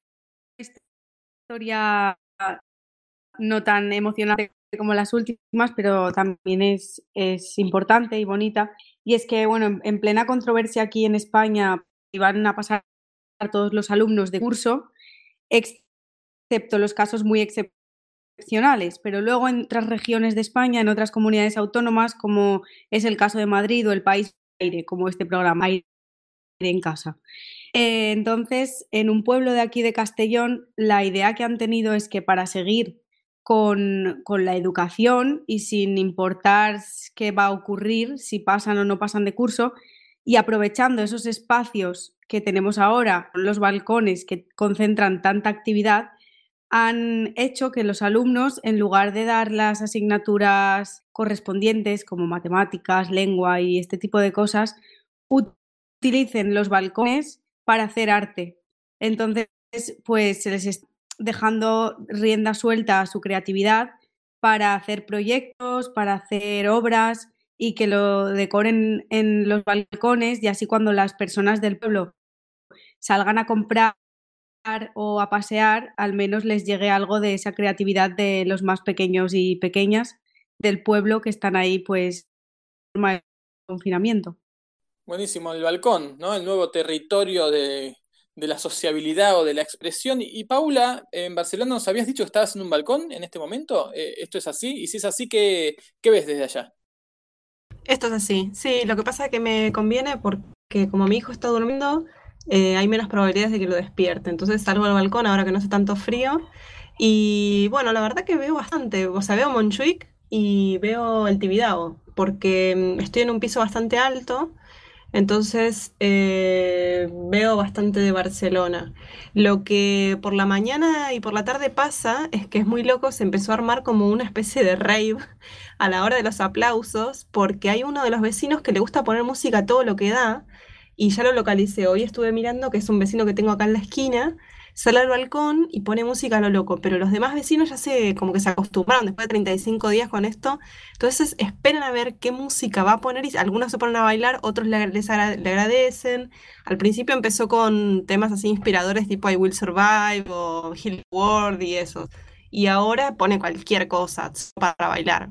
historia no tan emocionante como las últimas, pero también es, es importante y bonita. Y es que, bueno, en plena controversia aquí en España iban a pasar todos los alumnos de curso, excepto los casos muy excepcionales, pero luego en otras regiones de España, en otras comunidades autónomas, como es el caso de Madrid o el País Aire, como este programa Aire en Casa. Eh, entonces, en un pueblo de aquí de Castellón, la idea que han tenido es que para seguir con, con, la educación y sin importar qué va a ocurrir, si pasan o no pasan de curso, y aprovechando esos espacios que tenemos ahora, los balcones que concentran tanta actividad, han hecho que los alumnos, en lugar de dar las asignaturas correspondientes como matemáticas, lengua y este tipo de cosas, utilicen los balcones para hacer arte. Entonces, pues se les dejando rienda suelta a su creatividad para hacer proyectos, para hacer obras y que lo decoren en los balcones y así cuando las personas del pueblo salgan a comprar o a pasear, al menos les llegue algo de esa creatividad de los más pequeños y pequeñas del pueblo que están ahí, pues, en confinamiento. Buenísimo, el balcón, ¿no? El nuevo territorio de, la sociabilidad o de la expresión. Y, Paula, en Barcelona nos habías dicho que estabas en un balcón en este momento. Eh, ¿Esto es así? Y si es así, ¿qué, ¿qué ves desde allá? Esto es así. Sí, lo que pasa es que me conviene porque como mi hijo está durmiendo, eh, hay menos probabilidades de que lo despierte. Entonces salgo al balcón ahora que no hace tanto frío. Y bueno, la verdad que veo bastante. O sea, veo Montjuic y veo el Tibidabo, porque mm, estoy en un piso bastante alto. Entonces eh, veo bastante de Barcelona. Lo que por la mañana y por la tarde pasa es que es muy loco, se empezó a armar como una especie de rave a la hora de los aplausos, porque hay uno de los vecinos que le gusta poner música a todo lo que da y ya lo localicé. Hoy estuve mirando que es un vecino que tengo acá en la esquina, sale al balcón y pone música a lo loco, pero los demás vecinos ya se como que se acostumbraron después de 35 días con esto, entonces esperan a ver qué música va a poner y algunos se ponen a bailar, otros le, les le agradecen. Al principio empezó con temas así inspiradores tipo I Will Survive o Hill World y eso. Y ahora pone cualquier cosa para bailar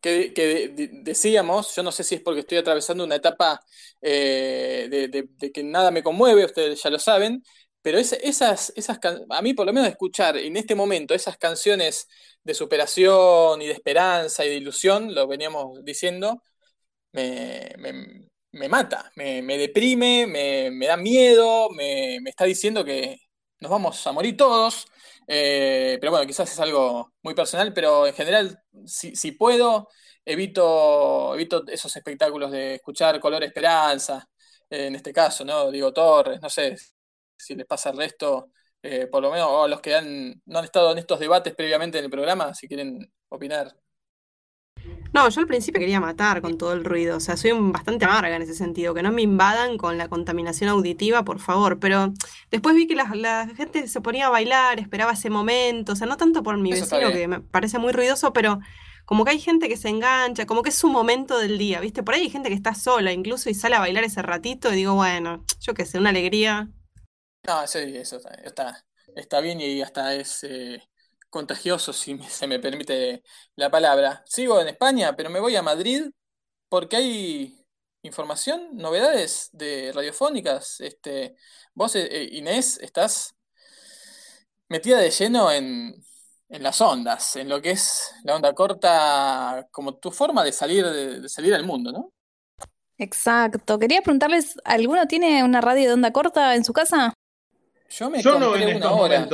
que, decíamos, yo no sé si es porque estoy atravesando una etapa eh, de, que nada me conmueve, ustedes ya lo saben, pero esas, esas, a mí por lo menos escuchar en este momento esas canciones de superación y de esperanza y de ilusión, lo veníamos diciendo, me, mata, me, deprime, me, da miedo, me, está diciendo que nos vamos a morir todos. Eh, pero bueno, quizás es algo muy personal, pero en general, si, puedo, evito, evito esos espectáculos de escuchar Color Esperanza, en este caso, ¿no? Digo Torres, no sé si les pasa el resto, eh, por lo menos a los que han, no han estado en estos debates previamente en el programa, si quieren opinar. No, yo al principio quería matar con todo el ruido, o sea, soy bastante amarga en ese sentido, que no me invadan con la contaminación auditiva, por favor, pero después vi que la, gente se ponía a bailar, esperaba ese momento, o sea, no tanto por mi vecino, que me parece muy ruidoso, pero como que hay gente que se engancha, como que es su momento del día, ¿viste? Por ahí hay gente que está sola incluso y sale a bailar ese ratito y digo, bueno, yo qué sé, una alegría. No, sí, eso está, está, bien y hasta es... Eh, contagioso, si se me permite la palabra. Sigo en España, pero me voy a Madrid porque hay información, novedades de radiofónicas. Este, vos, eh, eh, Inés, estás metida de lleno en, en, las ondas, en lo que es la onda corta, como tu forma de salir, de, salir al mundo, ¿no? Exacto. Quería preguntarles, ¿alguno tiene una radio de onda corta en su casa? Yo me compré una hora.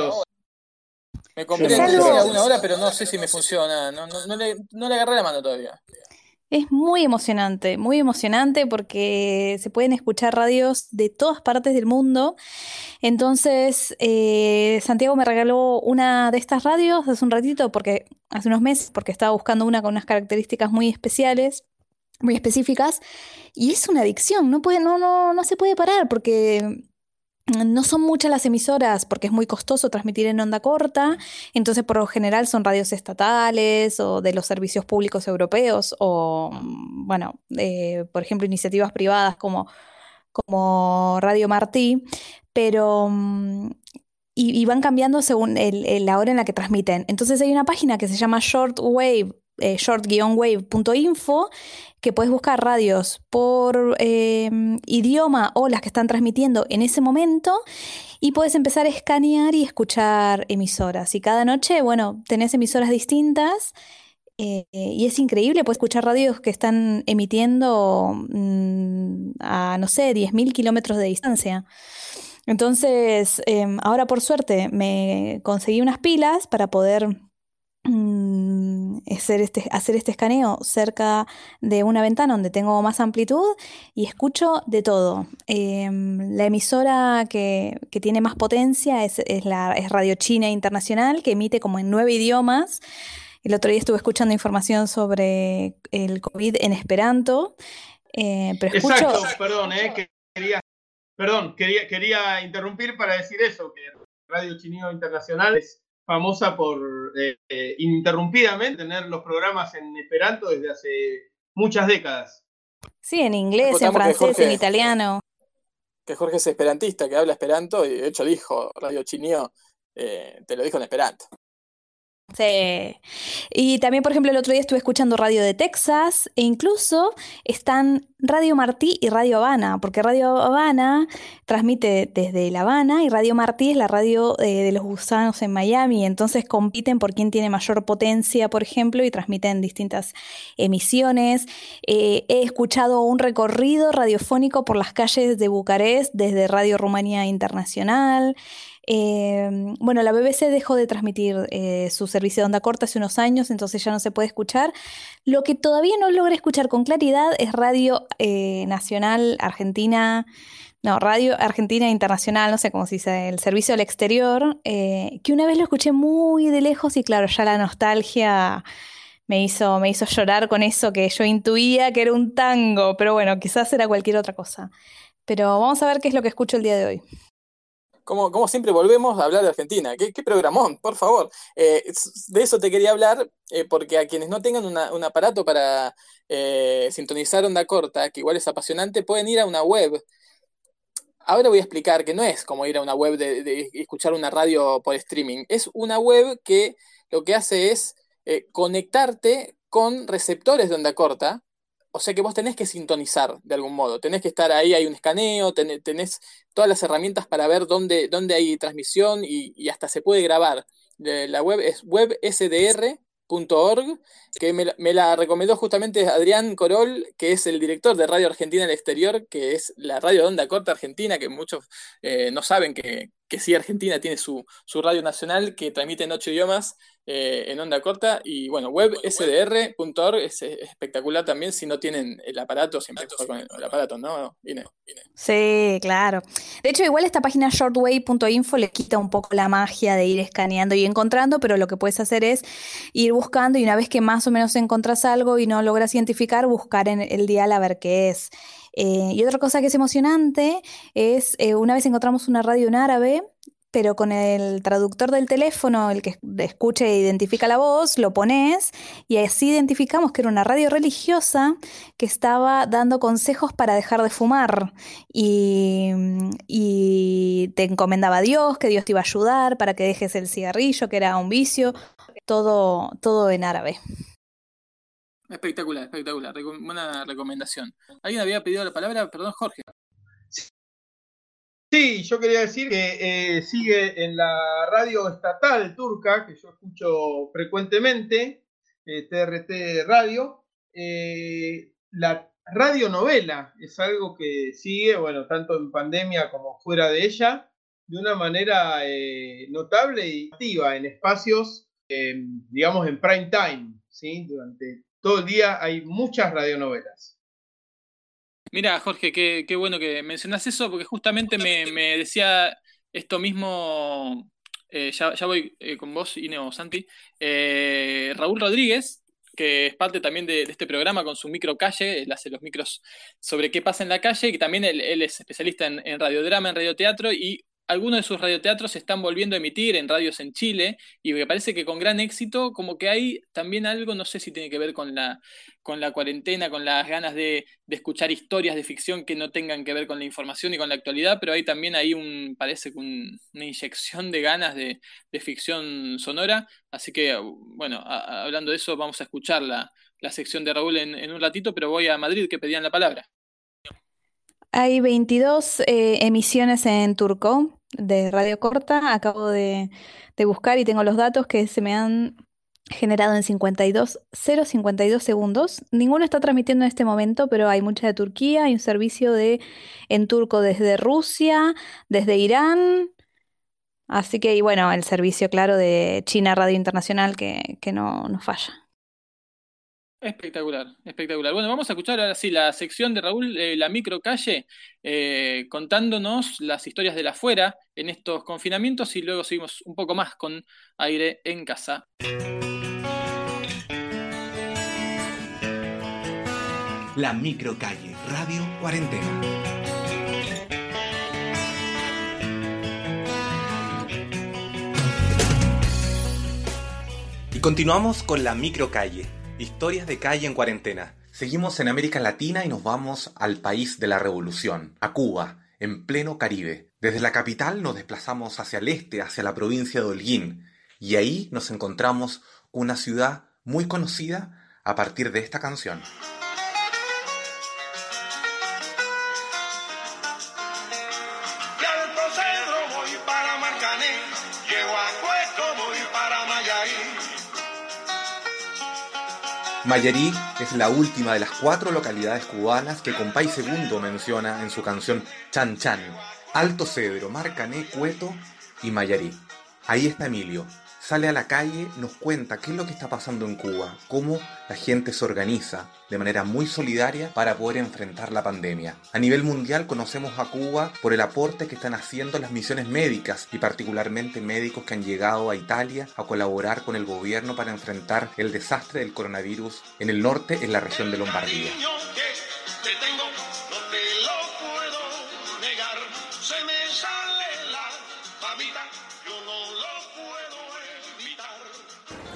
Me compré una hora, pero no sé si me funciona. No, no, le, no le agarré la mano todavía. Es muy emocionante, muy emocionante porque se pueden escuchar radios de todas partes del mundo. Entonces, eh, Santiago me regaló una de estas radios hace un ratito, porque hace unos meses, porque estaba buscando una con unas características muy especiales, muy específicas, y es una adicción, no, puede, no, no, no se puede parar porque no son muchas las emisoras porque es muy costoso transmitir en onda corta, entonces por lo general son radios estatales o de los servicios públicos europeos o, bueno, eh, por ejemplo, iniciativas privadas como, como Radio Martí, pero... Mm, y, van cambiando según la hora en la que transmiten. Entonces hay una página que se llama shortwave eh, short-wave.info, que puedes buscar radios por em, idioma o las que están transmitiendo en ese momento y puedes empezar a escanear y escuchar emisoras. Y cada noche, bueno, tenés emisoras distintas. Eh, y es increíble, puedes escuchar radios que están emitiendo mm, a, no sé, 10.000 kilómetros de distancia. Entonces, em, ahora por suerte me conseguí unas pilas para poder hacer este, hacer este escaneo cerca de una ventana donde tengo más amplitud y escucho de todo. Em, la emisora que, tiene más potencia es, la, es Radio China Internacional, que emite como en nueve idiomas. El otro día estuve escuchando información sobre el COVID en Esperanto. Eh, Exacto, perdón, eh, quería, perdón quería, quería interrumpir para decir eso, que Radio China Internacional es famosa por eh, eh, ininterrumpidamente tener los programas en Esperanto desde hace muchas décadas. Sí, en inglés, en francés, en italiano. Que Jorge es esperantista, que habla esperanto, y de hecho dijo, Radio Chinio, eh, te lo dijo en esperanto. Sí. Y también, por ejemplo, el otro día estuve escuchando Radio de Texas e incluso están Radio Martí y Radio Habana, porque Radio Habana transmite desde La Habana y Radio Martí es la radio eh, de los gusanos en Miami. Entonces compiten por quién tiene mayor potencia, por ejemplo, y transmiten distintas emisiones. Eh, he escuchado un recorrido radiofónico por las calles de Bucarest desde Radio Rumanía Internacional. Em, bueno, la BBC dejó de transmitir eh, su servicio de onda corta hace unos años, entonces ya no se puede escuchar. Lo que todavía no logré escuchar con claridad es Radio eh, Nacional Argentina, no, Radio Argentina Internacional, no sé cómo se dice, el servicio al exterior, eh, que una vez lo escuché muy de lejos y claro, ya la nostalgia me hizo, me hizo llorar con eso que yo intuía que era un tango, pero bueno, quizás era cualquier otra cosa. Pero vamos a ver qué es lo que escucho el día de hoy. Como, siempre volvemos a hablar de Argentina. ¿Qué, programón? Por favor. Eh, de eso te quería hablar, eh, porque a quienes no tengan un aparato para eh, sintonizar onda corta, que igual es apasionante, pueden ir a una web. Ahora voy a explicar que no es como ir a una web de, escuchar una radio por streaming. Es una web que lo que hace es conectarte con receptores de onda corta o sea que vos tenés que sintonizar de algún modo, tenés que estar ahí, hay un escaneo, tenés, todas las herramientas para ver dónde, dónde hay transmisión y, hasta se puede grabar. La web es websdr.org, que me, la recomendó justamente Adrián Corol, que es el director de Radio Argentina en Exterior, que es la radio de onda corta argentina, que muchos eh, no saben que, que sí Argentina tiene su, su radio nacional que transmite en ocho idiomas eh, en onda corta. Y bueno, websdr.org es, espectacular también si no tienen el aparato, siempre con el, aparato, ¿no? Sí, claro. De hecho, igual esta página shortwave.info le quita un poco la magia de ir escaneando y encontrando, pero lo que puedes hacer es ir buscando y una vez que más o menos encontrás algo y no logras identificar, buscar en el dial a ver qué es. Eh, y otra cosa que es emocionante es, eh, una vez encontramos una radio en árabe, pero con el traductor del teléfono, el que escucha e identifica la voz, lo pones y así identificamos que era una radio religiosa que estaba dando consejos para dejar de fumar y, y te encomendaba a Dios, que Dios te iba a ayudar para que dejes el cigarrillo, que era un vicio, todo, todo en árabe. Espectacular, espectacular. buena recomendación. ¿Alguien había pedido la palabra? Perdón, Jorge. Sí, yo quería decir que eh, sigue en la radio estatal turca, que yo escucho frecuentemente, TRT eh, Radio, eh, la radionovela es algo que sigue, bueno, tanto en pandemia como fuera de ella, de una manera notable y activa en espacios, digamos, en prime time, ¿sí? Durante todo el día hay muchas radionovelas. Mira, Jorge, qué, bueno que mencionas eso, porque justamente me, decía esto mismo, eh, ya, voy eh, con vos, Ineo Santi, eh, Raúl Rodríguez, que es parte también de, este programa con su micro calle, él hace los micros sobre qué pasa en la calle, y también él, él es especialista en, en radiodrama, en radioteatro, y algunos de sus radioteatros se están volviendo a emitir en radios en Chile y me parece que con gran éxito, como que hay también algo, no sé si tiene que ver con la, con la cuarentena, con las ganas de, de escuchar historias de ficción que no tengan que ver con la información y con la actualidad, pero hay también ahí un, parece que un- una inyección de ganas de, de ficción sonora, así que bueno, hablando de eso vamos a escuchar la, la sección de Raúl en, en un ratito, pero voy a Madrid que pedían la palabra. Hay 22 eh, emisiones en turco de radio corta. Acabo de, buscar y tengo los datos que se me han generado en 52, 0,52 segundos. Ninguno está transmitiendo en este momento, pero hay mucha de Turquía. Hay un servicio de en turco desde Rusia, desde Irán. Así que, y bueno, el servicio, claro, de China Radio Internacional que, que no, no falla. Espectacular, espectacular. Bueno, vamos a escuchar ahora sí la sección de Raúl, eh, la microcalle, eh, contándonos las historias de la afuera en estos confinamientos y luego seguimos un poco más con aire en casa. La microcalle, Radio Cuarentena. Y continuamos con la microcalle, historias de calle en cuarentena. Seguimos en América Latina y nos vamos al país de la revolución, a Cuba, en pleno Caribe. Desde la capital nos desplazamos hacia el este, hacia la provincia de Holguín, y ahí nos encontramos con una ciudad muy conocida a partir de esta canción. Mayarí es la última de las cuatro localidades cubanas que Compay Segundo menciona en su canción Chan Chan. Alto Cedro, Marcané, Cueto y Mayarí. Ahí está Emilio. Sale a la calle, nos cuenta qué es lo que está pasando en Cuba, cómo la gente se organiza de manera muy solidaria para poder enfrentar la pandemia. A nivel mundial conocemos a Cuba por el aporte que están haciendo las misiones médicas y particularmente médicos que han llegado a Italia a colaborar con el gobierno para enfrentar el desastre del coronavirus en el norte, en la región de Lombardía.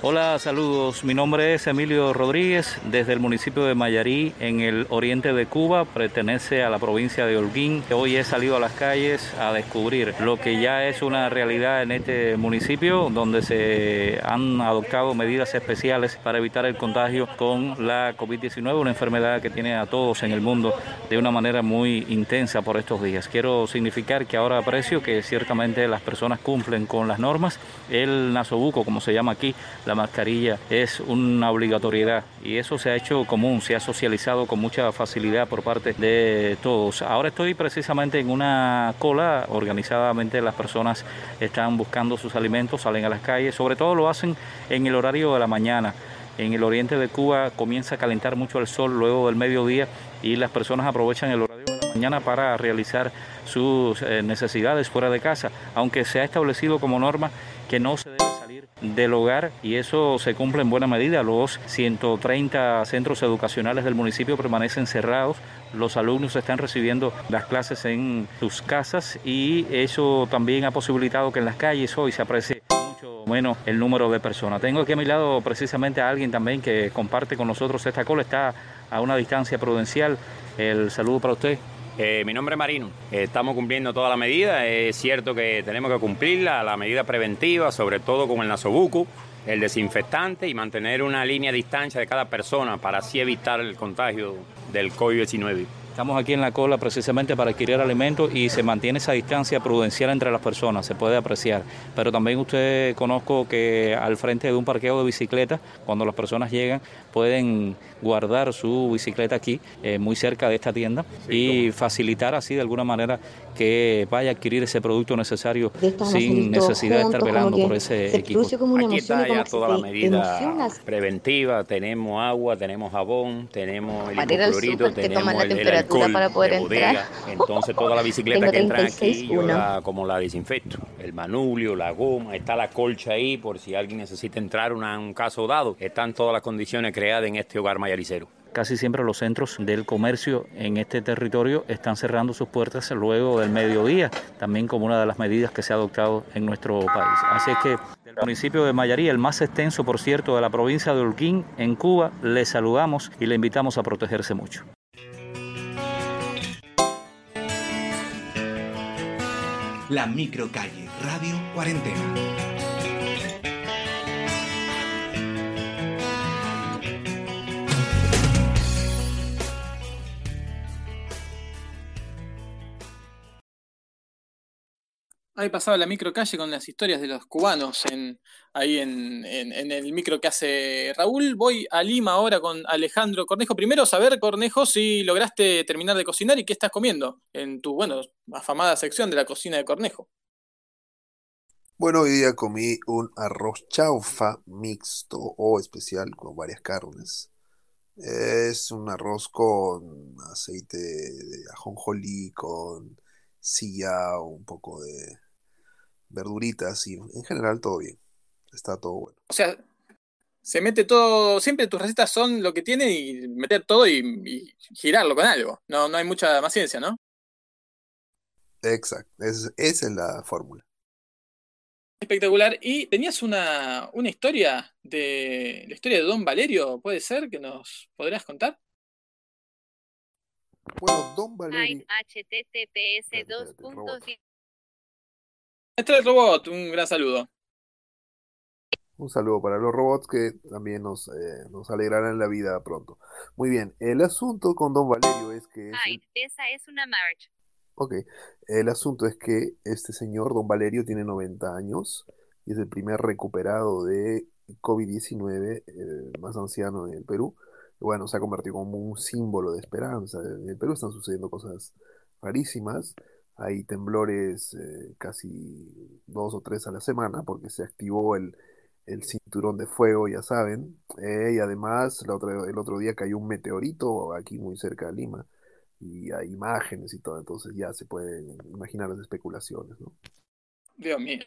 Hola, saludos. Mi nombre es Emilio Rodríguez, desde el municipio de Mayarí, en el oriente de Cuba. Pertenece a la provincia de Holguín. Hoy he salido a las calles a descubrir lo que ya es una realidad en este municipio, donde se han adoptado medidas especiales para evitar el contagio con la COVID-19, una enfermedad que tiene a todos en el mundo de una manera muy intensa por estos días. Quiero significar que ahora aprecio que ciertamente las personas cumplen con las normas. El nasobuco, como se llama aquí, la mascarilla es una obligatoriedad y eso se ha hecho común, se ha socializado con mucha facilidad por parte de todos. Ahora estoy precisamente en una cola, organizadamente las personas están buscando sus alimentos, salen a las calles, sobre todo lo hacen en el horario de la mañana. En el oriente de Cuba comienza a calentar mucho el sol luego del mediodía y las personas aprovechan el horario de la mañana para realizar sus eh, necesidades fuera de casa, aunque se ha establecido como norma que no se debe del hogar y eso se cumple en buena medida. Los 130 centros educacionales del municipio permanecen cerrados, los alumnos están recibiendo las clases en sus casas y eso también ha posibilitado que en las calles hoy se aprecie mucho menos el número de personas. Tengo aquí a mi lado precisamente a alguien también que comparte con nosotros esta cola, está a una distancia prudencial. El saludo para usted. Eh, mi nombre es Marino. Estamos cumpliendo toda la medida. Es cierto que tenemos que cumplirla, la medida preventiva, sobre todo con el nasobuco, el desinfectante y mantener una línea de distancia de cada persona para así evitar el contagio del COVID-19. Estamos aquí en la cola precisamente para adquirir alimentos y se mantiene esa distancia prudencial entre las personas, se puede apreciar. Pero también usted conozco que al frente de un parqueo de bicicletas, cuando las personas llegan, pueden guardar su bicicleta aquí, eh, muy cerca de esta tienda, y facilitar así de alguna manera que vaya a adquirir ese producto necesario sin necesidad de estar velando por ese equipo. Aquí está ya toda la medida preventiva. Tenemos agua, tenemos jabón, tenemos el hipoclorito, tenemos la el, alcohol para poder de bodega. Entonces toda la bicicleta que entran aquí 36, yo la, como la desinfecto. El manubrio, la goma, está la colcha ahí por si alguien necesita entrar una- un caso dado. Están todas las condiciones creadas en este hogar mayaricero. Casi siempre los centros del comercio en este territorio están cerrando sus puertas luego del mediodía, también como una de las medidas que se ha adoptado en nuestro país. Así es que del municipio de Mayarí, el más extenso, por cierto, de la provincia de Holguín, en Cuba, le saludamos y le invitamos a protegerse mucho. La microcalle Radio Cuarentena. Ahí pasaba la microcalle con las historias de los cubanos en, ahí en, en- en el micro que hace Raúl. Voy a Lima ahora con Alejandro Cornejo. Primero saber, Cornejo, si lograste terminar de cocinar y qué estás comiendo en tu, bueno, afamada sección de la cocina de Cornejo. Bueno, hoy día comí un arroz chaufa mixto o especial con varias carnes. Es un arroz con aceite de ajonjolí, con sillao, un poco de verduritas y en general todo bien. Está todo bueno. O sea, se mete todo, siempre tus recetas son lo que tiene y meter todo y, y girarlo con algo. No, no hay mucha más ciencia, ¿no? Exacto, es- esa es la fórmula. Espectacular. Y tenías una, una historia de la historia de Don Valerio, ¿puede ser? que nos podrías contar? Bueno, Don Valerio. https Este es el robot, un gran saludo. Un saludo para los robots que también nos, eh, nos alegrarán la vida pronto. Muy bien, el asunto con Don Valerio es que es Ay, esa es una march. Ok, el asunto es que este señor, don Valerio, tiene 90 años y es el primer recuperado de COVID-19, el más anciano en el Perú. Bueno, se ha convertido como un símbolo de esperanza. En el Perú están sucediendo cosas rarísimas. Hay temblores eh, casi dos o tres a la semana porque se activó el, el cinturón de fuego, ya saben. Eh, y además, el otro día cayó un meteorito aquí muy cerca de Lima y hay imágenes y todo, entonces ya se pueden imaginar las especulaciones, ¿no? Dios mío.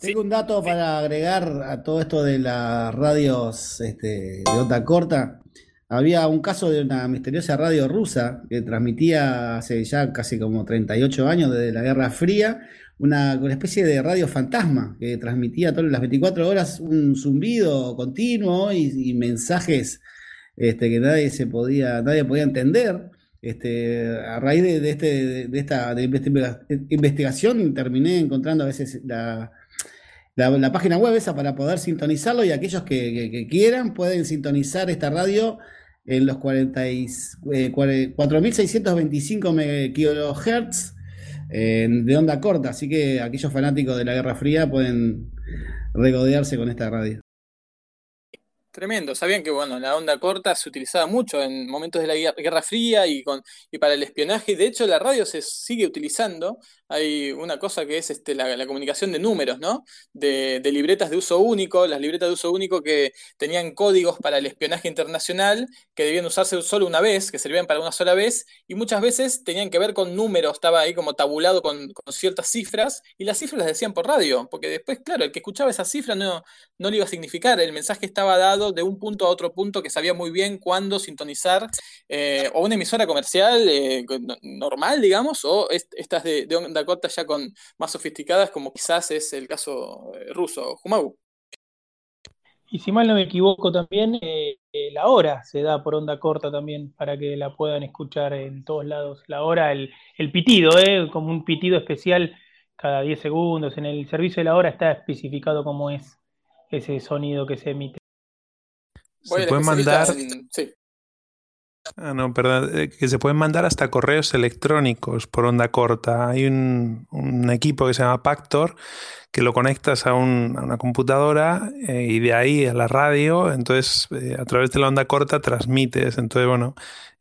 Tengo un dato para agregar a todo esto de las radios este, de onda corta. Había un caso de una misteriosa radio rusa que transmitía hace ya casi como 38 años desde la Guerra Fría, una, una especie de radio fantasma que transmitía todas las 24 horas un zumbido continuo y, y mensajes este, que nadie se podía, nadie podía entender. Este, a raíz de, de este, de esta de investiga- investigación terminé encontrando a veces la, la, página web esa para poder sintonizarlo y aquellos que, quieran pueden sintonizar esta radio en los 40 y- eh, cuare- 4625 me- kilohertz eh, de onda corta, así que aquellos fanáticos de la Guerra Fría pueden regodearse con esta radio. Tremendo. Sabían que bueno, la onda corta se utilizaba mucho en momentos de la guer- Guerra Fría y con y para el espionaje. De hecho, la radio se sigue utilizando. Hay una cosa que es este, la, comunicación de números, ¿no? De, de libretas de uso único, las libretas de uso único que tenían códigos para el espionaje internacional que debían usarse solo una vez, que servían para una sola vez, y muchas veces tenían que ver con números, estaba ahí como tabulado con, con ciertas cifras, y las cifras las decían por radio, porque después, claro, el que escuchaba esas cifras no, no le iba a significar, el mensaje estaba dado de un punto a otro punto que sabía muy bien cuándo sintonizar, eh, o una emisora comercial eh, no- normal, digamos, o est- estas de, de onda corta ya con más sofisticadas, como quizás es el caso eh, ruso, Jumagu. Y si mal no me equivoco también, eh, eh, la hora se da por onda corta también para que la puedan escuchar en todos lados. La hora, el, el pitido, ¿eh? como un pitido especial cada 10 segundos. En el servicio de la hora está especificado cómo es ese sonido que se emite. Voy Se puede mandar- en- sí. Ah, no, perdón, eh, que se pueden mandar hasta correos electrónicos por onda corta. Hay un, un equipo que se llama Pactor que lo conectas a, un- a una computadora eh, y de ahí a la radio, entonces eh, a través de la onda corta transmites. Entonces, bueno,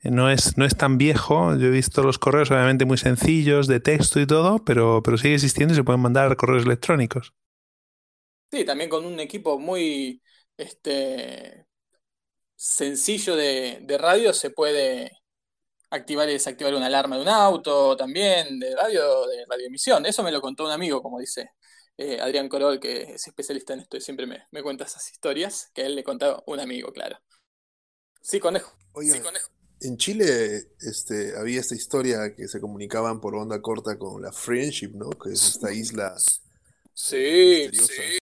no es, no es tan viejo. Yo he visto los correos obviamente muy sencillos, de texto y todo, pero, pero sigue existiendo y se pueden mandar correos electrónicos. Sí, también con un equipo muy este, sencillo de, de radio se puede, activar y desactivar una alarma de un auto, también de radio, de radioemisión. Eso me lo contó un amigo, como dice eh, Adrián Corol, que es especialista en esto y siempre me, me cuenta esas historias, que a él le contaba un amigo, claro. Sí, conejo. Oigan, Sí, conejo. en Chile este, había esta historia que se comunicaban por onda corta con la Friendship, ¿no? Que es esta isla Sí, sí,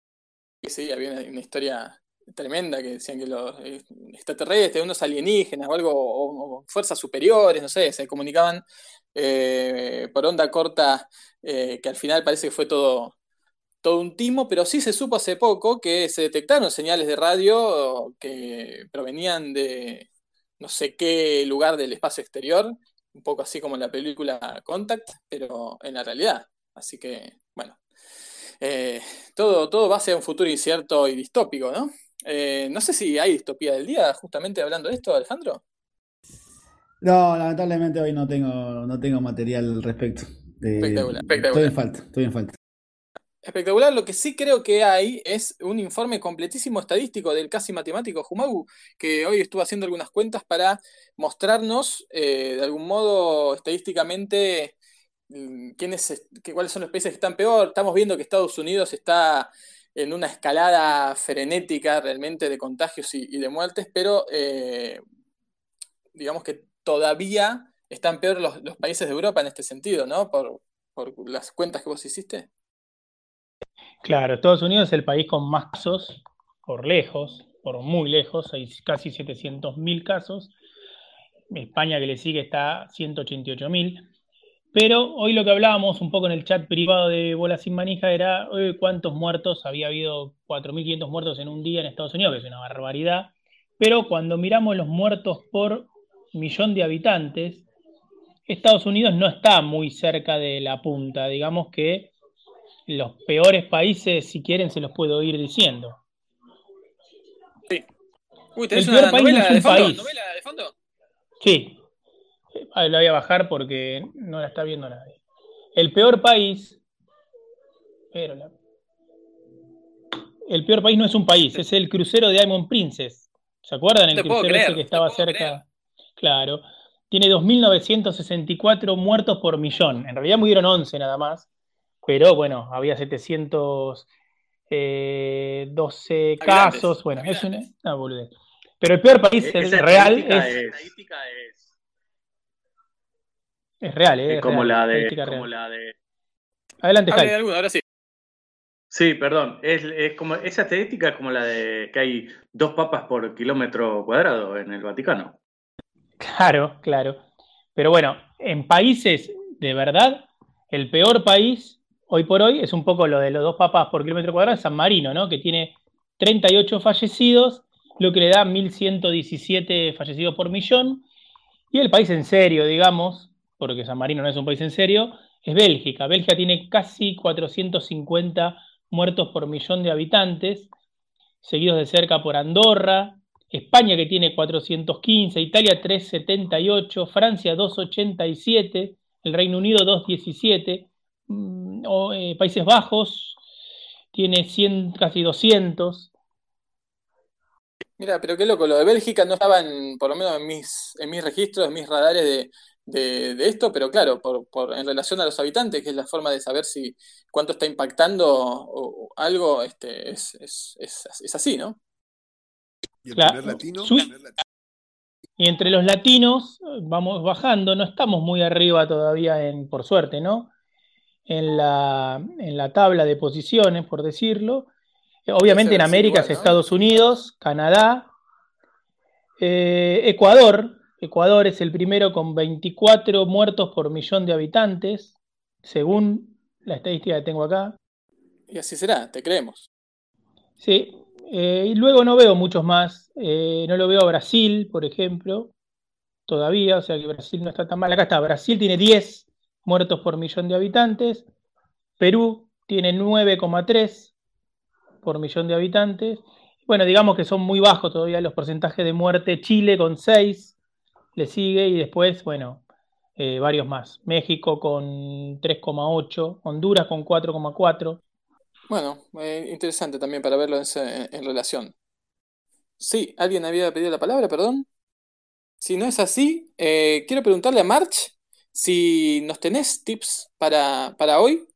sí, había una, una historia tremenda que decían que los eh, extraterrestres, unos alienígenas o algo, o, fuerzas superiores, no sé, se comunicaban eh, por onda corta, eh, que al final parece que fue todo, todo un timo, pero sí se supo hace poco que se detectaron señales de radio que provenían de no sé qué lugar del espacio exterior, un poco así como en la película Contact, pero en la realidad. Así que, bueno, todo, todo va hacia un futuro incierto y distópico, ¿no? Eh, no sé si hay distopía del día, justamente hablando de esto, Alejandro. No, lamentablemente hoy no tengo, no tengo material al respecto. Eh, Espectacular, Estoy en falta, estoy en falta. Espectacular, lo que sí creo que hay es un informe completísimo estadístico del casi matemático Jumagu, que hoy estuvo haciendo algunas cuentas para mostrarnos eh, de algún modo estadísticamente mm, quiénes, es- que- cuáles son los países que están peor. Estamos viendo que Estados Unidos está en una escalada frenética realmente de contagios y, de muertes, pero eh, digamos que todavía están peor los, países de Europa en este sentido, ¿no? Por, por las cuentas que vos hiciste. Claro, Estados Unidos es el país con más casos, por lejos, por muy lejos, hay casi 700.000 casos. España que le sigue está a 188.000. Pero hoy lo que hablábamos un poco en el chat privado de Bola Sin Manija era eh, cuántos muertos, había habido 4.500 muertos en un día en Estados Unidos, que es una barbaridad. Pero cuando miramos los muertos por millón de habitantes, Estados Unidos no está muy cerca de la punta. Digamos que los peores países, si quieren, se los puedo ir diciendo. Uy, El ¿tenés peor una país no novela es un de fondo? país. ¿Novela de fondo? Sí, la voy a bajar porque no la está viendo nadie. El peor país, pero la- el peor país no es un país, es el crucero de Diamond Princess. ¿Se acuerdan? El No crucero ese que no estaba cerca. Claro. Tiene 2.964 muertos por millón. En realidad murieron 11 nada más. Pero bueno, había 712 12 Habitantes, casos. Bueno, es una, una boludez. Pero el peor país E- el esa real estadística es, es, real, ¿eh? es Es como real, la de, como real. la de. Adelante, Hable Jai. de alguno, ahora sí. Sí, perdón. Es, es como esa estadística es como la de que hay dos papas por kilómetro cuadrado en el Vaticano. Claro, claro. Pero bueno, en países de verdad, el peor país hoy por hoy es un poco lo de los dos papas por kilómetro cuadrado, San Marino, ¿no? Que tiene 38 fallecidos, lo que le da 1.117 fallecidos por millón. Y el país en serio, digamos, porque San Marino no es un país en serio, es Bélgica. Bélgica tiene casi 450 muertos por millón de habitantes, seguidos de cerca por Andorra, España que tiene 415, Italia 378, Francia 287, el Reino Unido 217, mm, o, eh, Países Bajos tiene 100, casi 200. Mira, pero qué loco, lo de Bélgica no estaba en, por lo menos en mis, en mis registros, en mis radares de, de, de esto, pero claro, por, por, en relación a los habitantes, que es la forma de saber si cuánto está impactando o, o algo, este, es, es, es, es así, ¿no? ¿Y el Claro, primer latino? Y entre los latinos vamos bajando, no estamos muy arriba todavía, en, por suerte, ¿no? En la, en la tabla de posiciones, por decirlo. Eh, Obviamente en América igual, es. Estados Unidos, Canadá, eh, Ecuador. Ecuador es el primero con 24 muertos por millón de habitantes, según la estadística que tengo acá. Y así será, te creemos. Sí, eh, y luego no veo muchos más. Eh, no lo veo a Brasil, por ejemplo, todavía, o sea que Brasil no está tan mal. Acá está, Brasil tiene 10 muertos por millón de habitantes. Perú tiene 9,3 por millón de habitantes. Bueno, digamos que son muy bajos todavía los porcentajes de muerte. Chile con 6 le sigue y después, bueno, eh, varios más. México con 3,8, Honduras con 4,4. Bueno, eh, interesante también para verlo en, relación. Sí, ¿alguien había pedido la palabra, perdón? Si no es así, eh, quiero preguntarle a March si nos tenés tips para, para hoy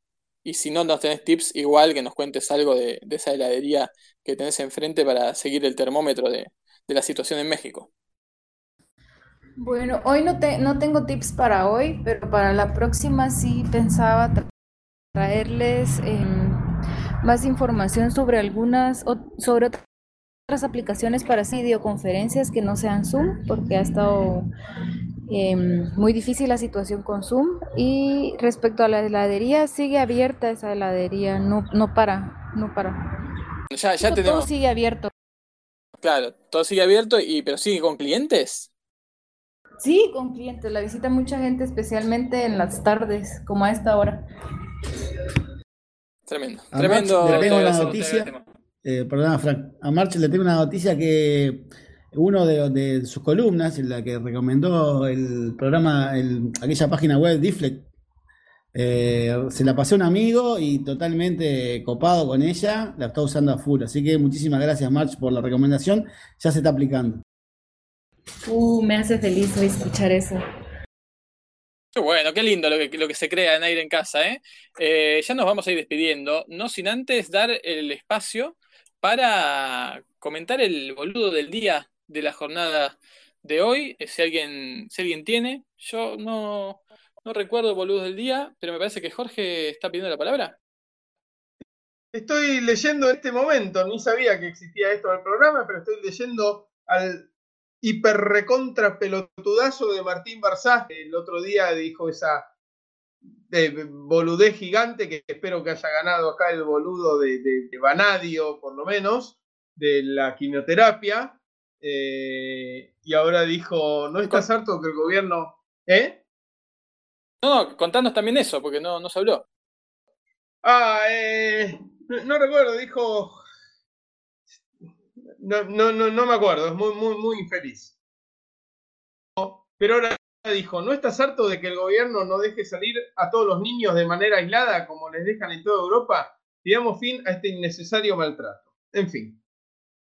y si no nos tenés tips, igual que nos cuentes algo de, de esa heladería que tenés enfrente para seguir el termómetro de, de la situación en México. Bueno, hoy no, te, no tengo tips para hoy, pero para la próxima sí pensaba tra- traerles em, más información sobre algunas, sobre otras aplicaciones para videoconferencias que no sean Zoom, porque ha estado em, muy difícil la situación con Zoom. Y respecto a la heladería, sigue abierta esa heladería, no, no para, no para. Ya, ya Todo tenemos, sigue abierto. claro, todo sigue abierto, y, pero sigue con clientes. Sí, con clientes, la visita mucha gente, especialmente en las tardes, como a esta hora. Tremendo, A tremendo. March le tengo una eso, noticia. Eh, perdona, Frank. A March le tengo una noticia que uno de, de sus columnas, en la que recomendó el programa, el- aquella página web Deflect, eh, se la pasé a un amigo y totalmente copado con ella, la está usando a full. Así que muchísimas gracias, March, por la recomendación. Ya se está aplicando. Uh, me hace feliz hoy escuchar eso. Qué bueno, qué lindo lo que, lo que se crea en aire en casa, ¿eh? Eh, Ya nos vamos a ir despidiendo, no sin antes dar el espacio para comentar el boludo del día de la jornada de hoy. eh, Si alguien, si alguien tiene, yo no, no recuerdo boludos del día, pero me parece que Jorge está pidiendo la palabra. Estoy leyendo en este momento, ni sabía que existía esto en el programa, pero estoy leyendo al hiper recontra pelotudazo de Martín Barzá, el otro día dijo esa eh, boludez gigante que espero que haya ganado acá el boludo de, de, de Vanadio, por lo menos, de la quimioterapia. eh, y ahora dijo, ¿no estás harto que el gobierno... ¿Eh? No, no, contanos también eso, porque no, no se habló. Ah, eh, no, no recuerdo, dijo. No, no, no, no me acuerdo, es muy, muy, muy infeliz. Pero ahora dijo, ¿no estás harto de que el gobierno no deje salir a todos los niños de manera aislada como les dejan en toda Europa? Y damos fin a este innecesario maltrato. En fin.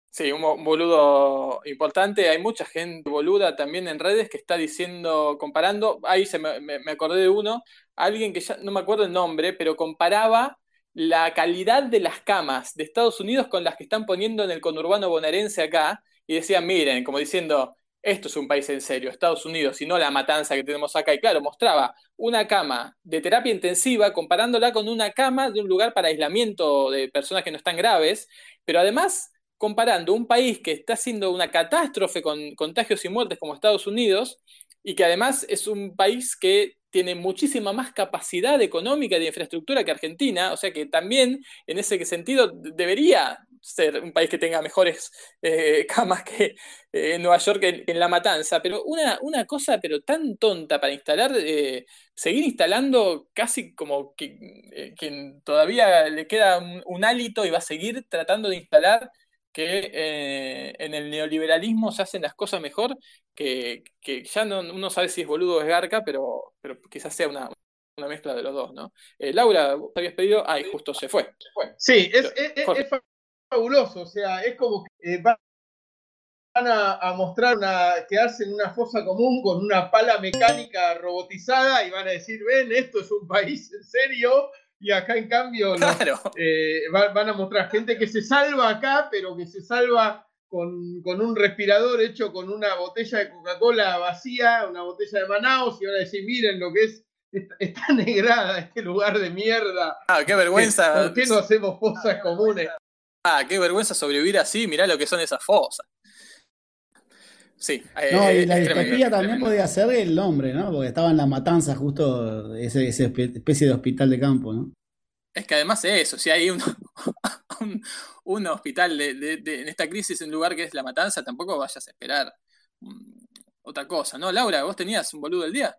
Sí, un bo- un boludo importante. Hay mucha gente boluda también en redes que está diciendo, comparando, ahí se me, me- me acordé de uno, alguien que ya no me acuerdo el nombre, pero comparaba la calidad de las camas de Estados Unidos con las que están poniendo en el conurbano bonaerense acá, y decían, miren, como diciendo, esto es un país en serio, Estados Unidos, y no la matanza que tenemos acá. Y claro, mostraba una cama de terapia intensiva comparándola con una cama de un lugar para aislamiento de personas que no están graves, pero además comparando un país que está siendo una catástrofe con contagios y muertes como Estados Unidos, y que además es un país que tiene muchísima más capacidad económica y de infraestructura que Argentina, o sea que también en ese sentido debería ser un país que tenga mejores eh, camas que eh, Nueva York en, La Matanza, pero una, una cosa pero tan tonta para instalar, eh, seguir instalando casi como que, que todavía le queda un, un hálito y va a seguir tratando de instalar que eh, en el neoliberalismo se hacen las cosas mejor, que, que ya no, uno sabe si es boludo o es garca, pero, pero quizás sea una, una mezcla de los dos, ¿no? Eh, Laura, vos te habías pedido, ay, justo se fue. se fue. Sí, es, es- es- Jorge. es fabuloso. O sea, es como que eh, van a, a mostrar una, quedarse en una fosa común con una pala mecánica robotizada y van a decir, ven, esto es un país en serio. Y acá, en cambio, los- eh, va- van a mostrar gente que se salva acá, pero que se salva con, con un respirador hecho con una botella de Coca-Cola vacía, una botella de Manaus, y van a decir, miren lo que es, está, está negrada este lugar de mierda. Ah, qué vergüenza. ¿Por qué no hacemos fosas comunes? Ah, qué vergüenza sobrevivir así, mirá lo que son esas fosas. Sí, eh, No, y la distopía también podía ser el nombre, ¿no? Porque estaba en la matanza justo ese, esa especie de hospital de campo, ¿no? Es que además es eso, si hay un, un, un hospital de, de- de- en esta crisis en un lugar que es La Matanza, tampoco vayas a esperar mm, otra cosa, ¿no? Laura, vos tenías un boludo del día.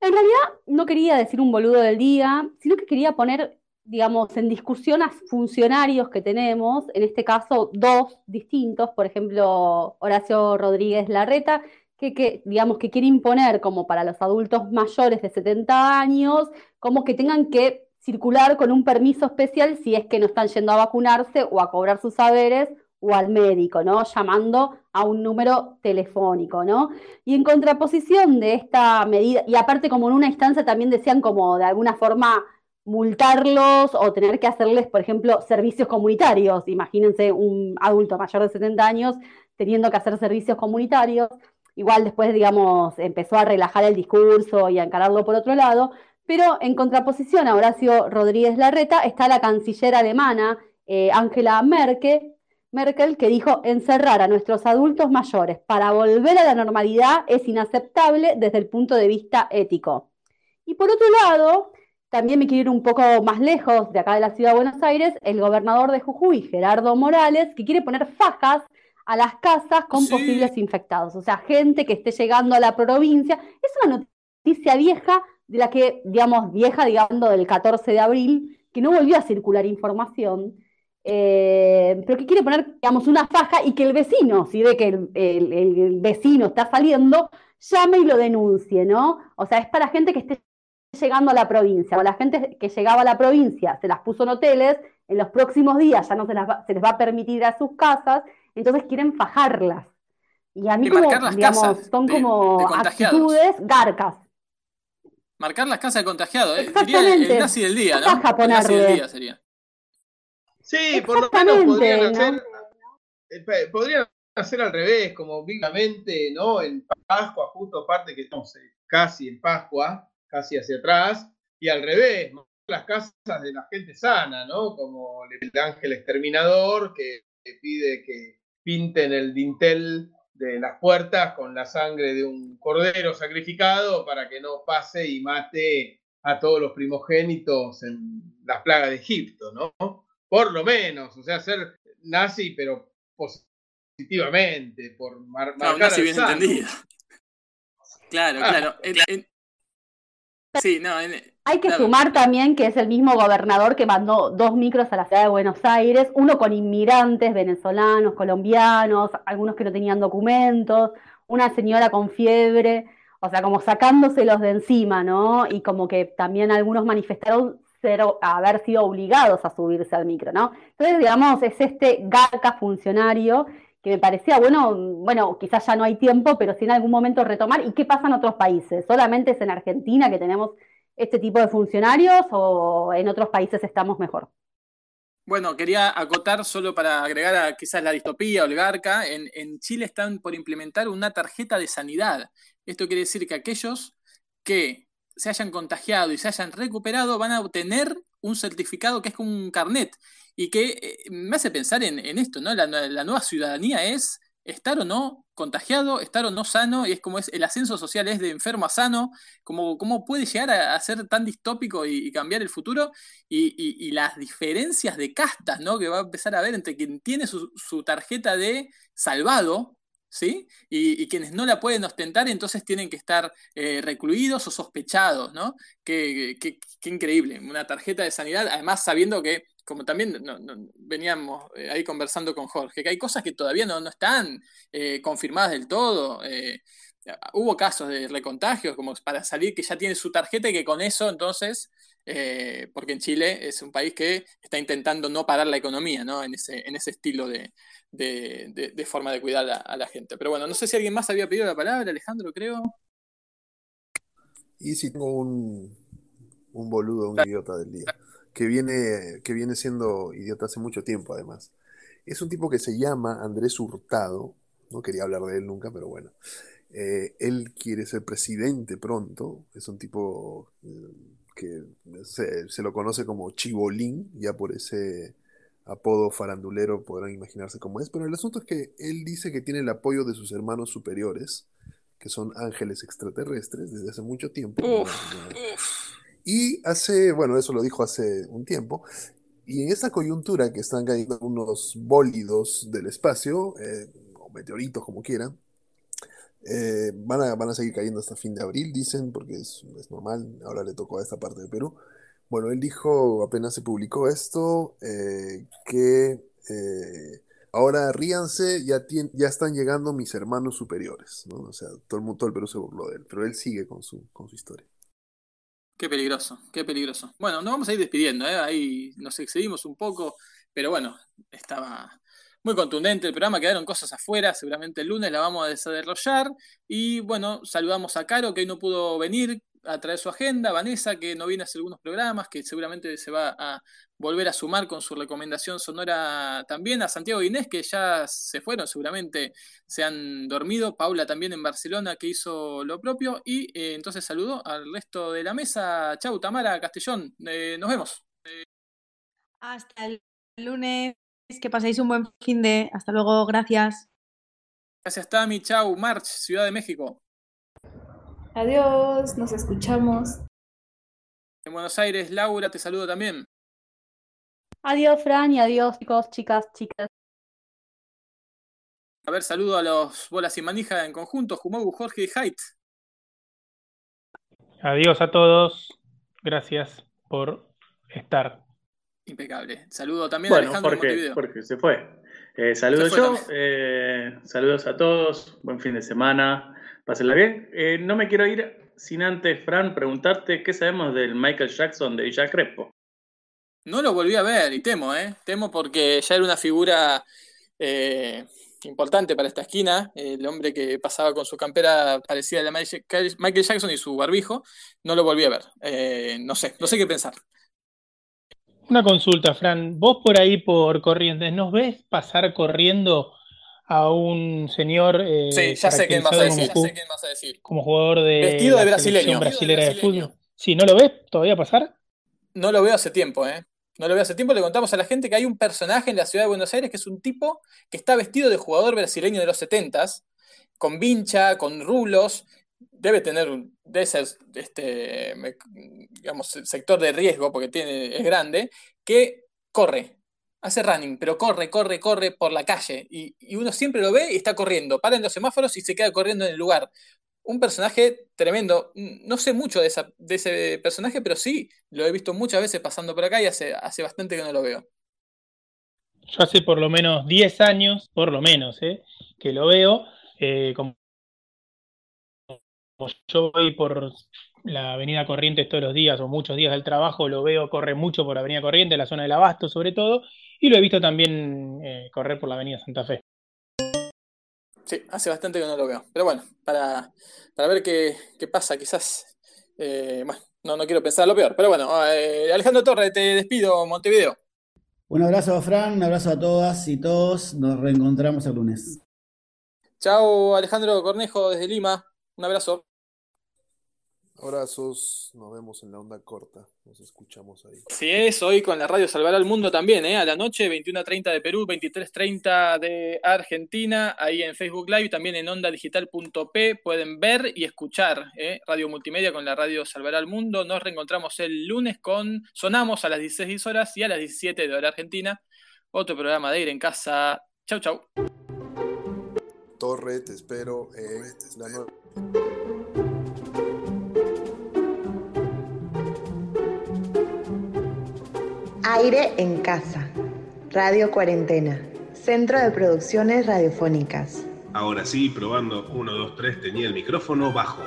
En realidad no quería decir un boludo del día, sino que quería poner, digamos, en discusión a funcionarios que tenemos, en este caso dos distintos, por ejemplo, Horacio Rodríguez Larreta, que, digamos, que quiere imponer como para los adultos mayores de 70 años, como que tengan que circular con un permiso especial si es que no están yendo a vacunarse o a cobrar sus saberes o al médico, ¿no? Llamando a un número telefónico, ¿no? Y en contraposición de esta medida, y aparte como en una instancia también decían como de alguna forma multarlos o tener que hacerles, por ejemplo, servicios comunitarios. Imagínense un adulto mayor de 70 años teniendo que hacer servicios comunitarios. Igual después, digamos, empezó a relajar el discurso y a encararlo por otro lado, pero en contraposición a Horacio Rodríguez Larreta está la canciller alemana, eh, Angela Merkel, Merkel, que dijo encerrar a nuestros adultos mayores para volver a la normalidad es inaceptable desde el punto de vista ético. Y por otro lado, también me quiero ir un poco más lejos de acá de la ciudad de Buenos Aires, el gobernador de Jujuy, Gerardo Morales, que quiere poner fajas a las casas con posibles infectados, o sea, gente que esté llegando a la provincia. Es una noticia vieja, de la que, digamos, vieja, digamos, del 14 de abril, que no volvió a circular información, eh, pero que quiere poner, digamos, una faja y que el vecino, si ve que el, el vecino está saliendo, llame y lo denuncie, ¿no? O sea, es para gente que esté llegando a la provincia, o la gente que llegaba a la provincia se las puso en hoteles, en los próximos días ya no se, va, se les va a permitir ir a sus casas, entonces quieren fajarlas. Y a mí como, digamos, son como actitudes garcas. Marcar las casas de contagiados, eh, diría el, nazi del día, ¿no? El nazi del día sería. Sí, por lo menos podrían hacer, eh, podrían hacer al revés, como vivamente, ¿no? En Pascua, justo aparte que estamos casi en Pascua, casi hacia atrás, y al revés, las casas de la gente sana, ¿no? Como el ángel exterminador que pide que pinten el dintel de las puertas con la sangre de un cordero sacrificado para que no pase y mate a todos los primogénitos en las plagas de Egipto, ¿no? Por lo menos, o sea, ser nazi, pero positivamente, por mar marcar nazi bien entendido. Claro, Ah, claro. En- en- Sí, no, en- Hay que claro. sumar también que es el mismo gobernador que mandó dos micros a la ciudad de Buenos Aires, uno con inmigrantes venezolanos, colombianos, algunos que no tenían documentos, una señora con fiebre, o sea, como sacándoselos de encima, ¿no? Y como que también algunos manifestaron ser, haber sido obligados a subirse al micro, ¿no? Entonces, digamos, es este garca funcionario que me parecía, bueno, bueno, quizás ya no hay tiempo, pero sí en algún momento retomar. ¿Y qué pasa en otros países? ¿Solamente es en Argentina que tenemos este tipo de funcionarios o en otros países estamos mejor? Bueno, quería acotar solo para agregar a quizás la distopía o el garca. En, en Chile están por implementar una tarjeta de sanidad. Esto quiere decir que aquellos que se hayan contagiado y se hayan recuperado van a obtener un certificado que es como un carnet y que eh, me hace pensar en, esto, ¿no? La, nueva ciudadanía es estar o no contagiado, estar o no sano, y es como es el ascenso social es de enfermo a sano, como puede llegar a, ser tan distópico y, cambiar el futuro, y, las diferencias de castas, ¿no? Que va a empezar a ver entre quien tiene su tarjeta de salvado, ¿sí? Y, y quienes no la pueden ostentar, entonces tienen que estar eh, recluidos o sospechados, ¿no? Qué, qué- qué increíble, una tarjeta de sanidad, además sabiendo que, como también veníamos eh, ahí conversando con Jorge, que hay cosas que todavía no, no están eh, confirmadas del todo. eh, hubo casos de recontagios, como para salir que ya tiene su tarjeta y que con eso entonces, eh, porque en Chile es un país que está intentando no parar la economía, ¿no? En ese, en ese estilo de, de- de- de forma de cuidar a, a la gente. Pero bueno, no sé si alguien más había pedido la palabra, Alejandro, creo. Y si tengo un, un boludo, un idiota del día, que viene, que viene siendo idiota hace mucho tiempo además. Es un tipo que se llama Andrés Hurtado, no quería hablar de él nunca, pero bueno. Eh, él quiere ser presidente pronto, es un tipo eh, que se, se lo conoce como Chibolín, ya por ese apodo farandulero podrán imaginarse cómo es, pero el asunto es que él dice que tiene el apoyo de sus hermanos superiores, que son ángeles extraterrestres desde hace mucho tiempo. Y hace, bueno, eso lo dijo hace un tiempo, y en esta coyuntura que están cayendo unos bólidos del espacio, eh, o meteoritos como quieran, eh, van a, van a seguir cayendo hasta fin de abril, dicen, porque es, es normal, ahora le tocó a esta parte de Perú. Bueno, él dijo, apenas se publicó esto, eh, que eh, ahora ríanse, ya, ya están llegando mis hermanos superiores, ¿no? O sea, todo el todo el Perú se burló de él, pero él sigue con su, con su historia. Qué peligroso, qué peligroso. Bueno, nos vamos a ir despidiendo, ¿eh? Ahí nos excedimos un poco, pero bueno, estaba muy contundente el programa, quedaron cosas afuera, seguramente el lunes la vamos a desarrollar. Y bueno, saludamos a Caro, que hoy no pudo venir a traer su agenda, Vanessa, que no viene a hacer algunos programas, que seguramente se va a volver a sumar con su recomendación sonora también, a Santiago e Inés, que ya se fueron, seguramente se han dormido, Paula también en Barcelona, que hizo lo propio, y eh, entonces saludo al resto de la mesa. Chau, Tamara, Castellón, eh, nos vemos. Hasta el lunes, que paséis un buen fin de. Hasta luego, gracias. Gracias, Tami, chau, March, Ciudad de México. Adiós, nos escuchamos. En Buenos Aires, Laura, te saludo también. Adiós, Fran, y adiós, chicos, chicas, chicas. A ver, saludo a los bolas y manija en conjunto, Jumogu, Jorge y Haidt. Adiós a todos. Gracias por estar. Impecable. Saludo también Bueno, a Alejandro. Jorge se fue. Eh, saludos Se fue yo. eh, saludos a todos. Buen fin de semana. Pásenla bien. Eh, no me quiero ir sin antes, Fran, preguntarte qué sabemos del Michael Jackson de Villa Crespo. No lo volví a ver y temo, ¿eh? Temo porque ya era una figura eh, importante para esta esquina. El hombre que pasaba con su campera parecida a la Michael Jackson y su barbijo. No lo volví a ver. Eh, no sé, no sé qué pensar. Una consulta, Fran. Vos por ahí por Corrientes, ¿nos ves pasar corriendo a un señor eh, Sí, ya sé quién vas a decir. como, Ya sé quién vas a decir. como jugador de Vestido de brasileño. selección brasilera de fútbol? Sí, ¿no lo ves todavía pasar? No lo veo hace tiempo, ¿eh? No lo veo hace tiempo. Le contamos a la gente que hay un personaje en la ciudad de Buenos Aires que es un tipo que está vestido de jugador brasileño de los 70s, con vincha, con rulos. Debe tener, un- ser este, digamos, sector de riesgo porque tiene, es grande, que corre, hace running, pero corre, corre, corre por la calle. Y, y uno siempre lo ve y está corriendo. Para en los semáforos y se queda corriendo en el lugar. Un personaje tremendo. No sé mucho de, esa- de ese personaje, pero sí, lo he visto muchas veces pasando por acá y hace, hace bastante que no lo veo. Yo hace por lo menos 10 años, por lo menos, ¿eh? que lo veo. eh, como yo voy por la Avenida Corrientes todos los días o muchos días del trabajo, lo veo corre mucho por la Avenida Corrientes, la zona del Abasto sobre todo, y lo he visto también eh, correr por la Avenida Santa Fe. Sí, hace bastante que no lo veo. Pero bueno, para, para ver qué, qué pasa, quizás. eh, bueno, no, no quiero pensar lo peor. Pero bueno, eh, Alejandro Torres, te despido, Montevideo. Un abrazo a Fran, un abrazo a todas y todos. Nos reencontramos el lunes. Chao, Alejandro Cornejo desde Lima. Un abrazo. Abrazos, nos vemos en la onda corta, nos escuchamos ahí. Si es, hoy con la radio Salvará al Mundo también, ¿eh? A la noche, 21.30 de Perú, 23.30 de Argentina, ahí en Facebook Live, también en ondadigital.p, pueden ver y escuchar, ¿eh? Radio Multimedia con la radio Salvará al Mundo. Nos reencontramos el lunes con Sonamos a las 16 horas y a las 17 de hora Argentina. Otro programa de Ir en Casa. Chau, chau. Torre, te espero en la nueva. Aire en casa. Radio Cuarentena. Centro de Producciones Radiofónicas. Ahora sí, probando 1, 2, 3, tenía el micrófono bajo.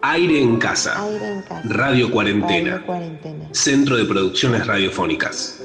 Aire en casa. Aire en casa. Radio Cuarentena. Radio Cuarentena. Centro de Producciones Radiofónicas.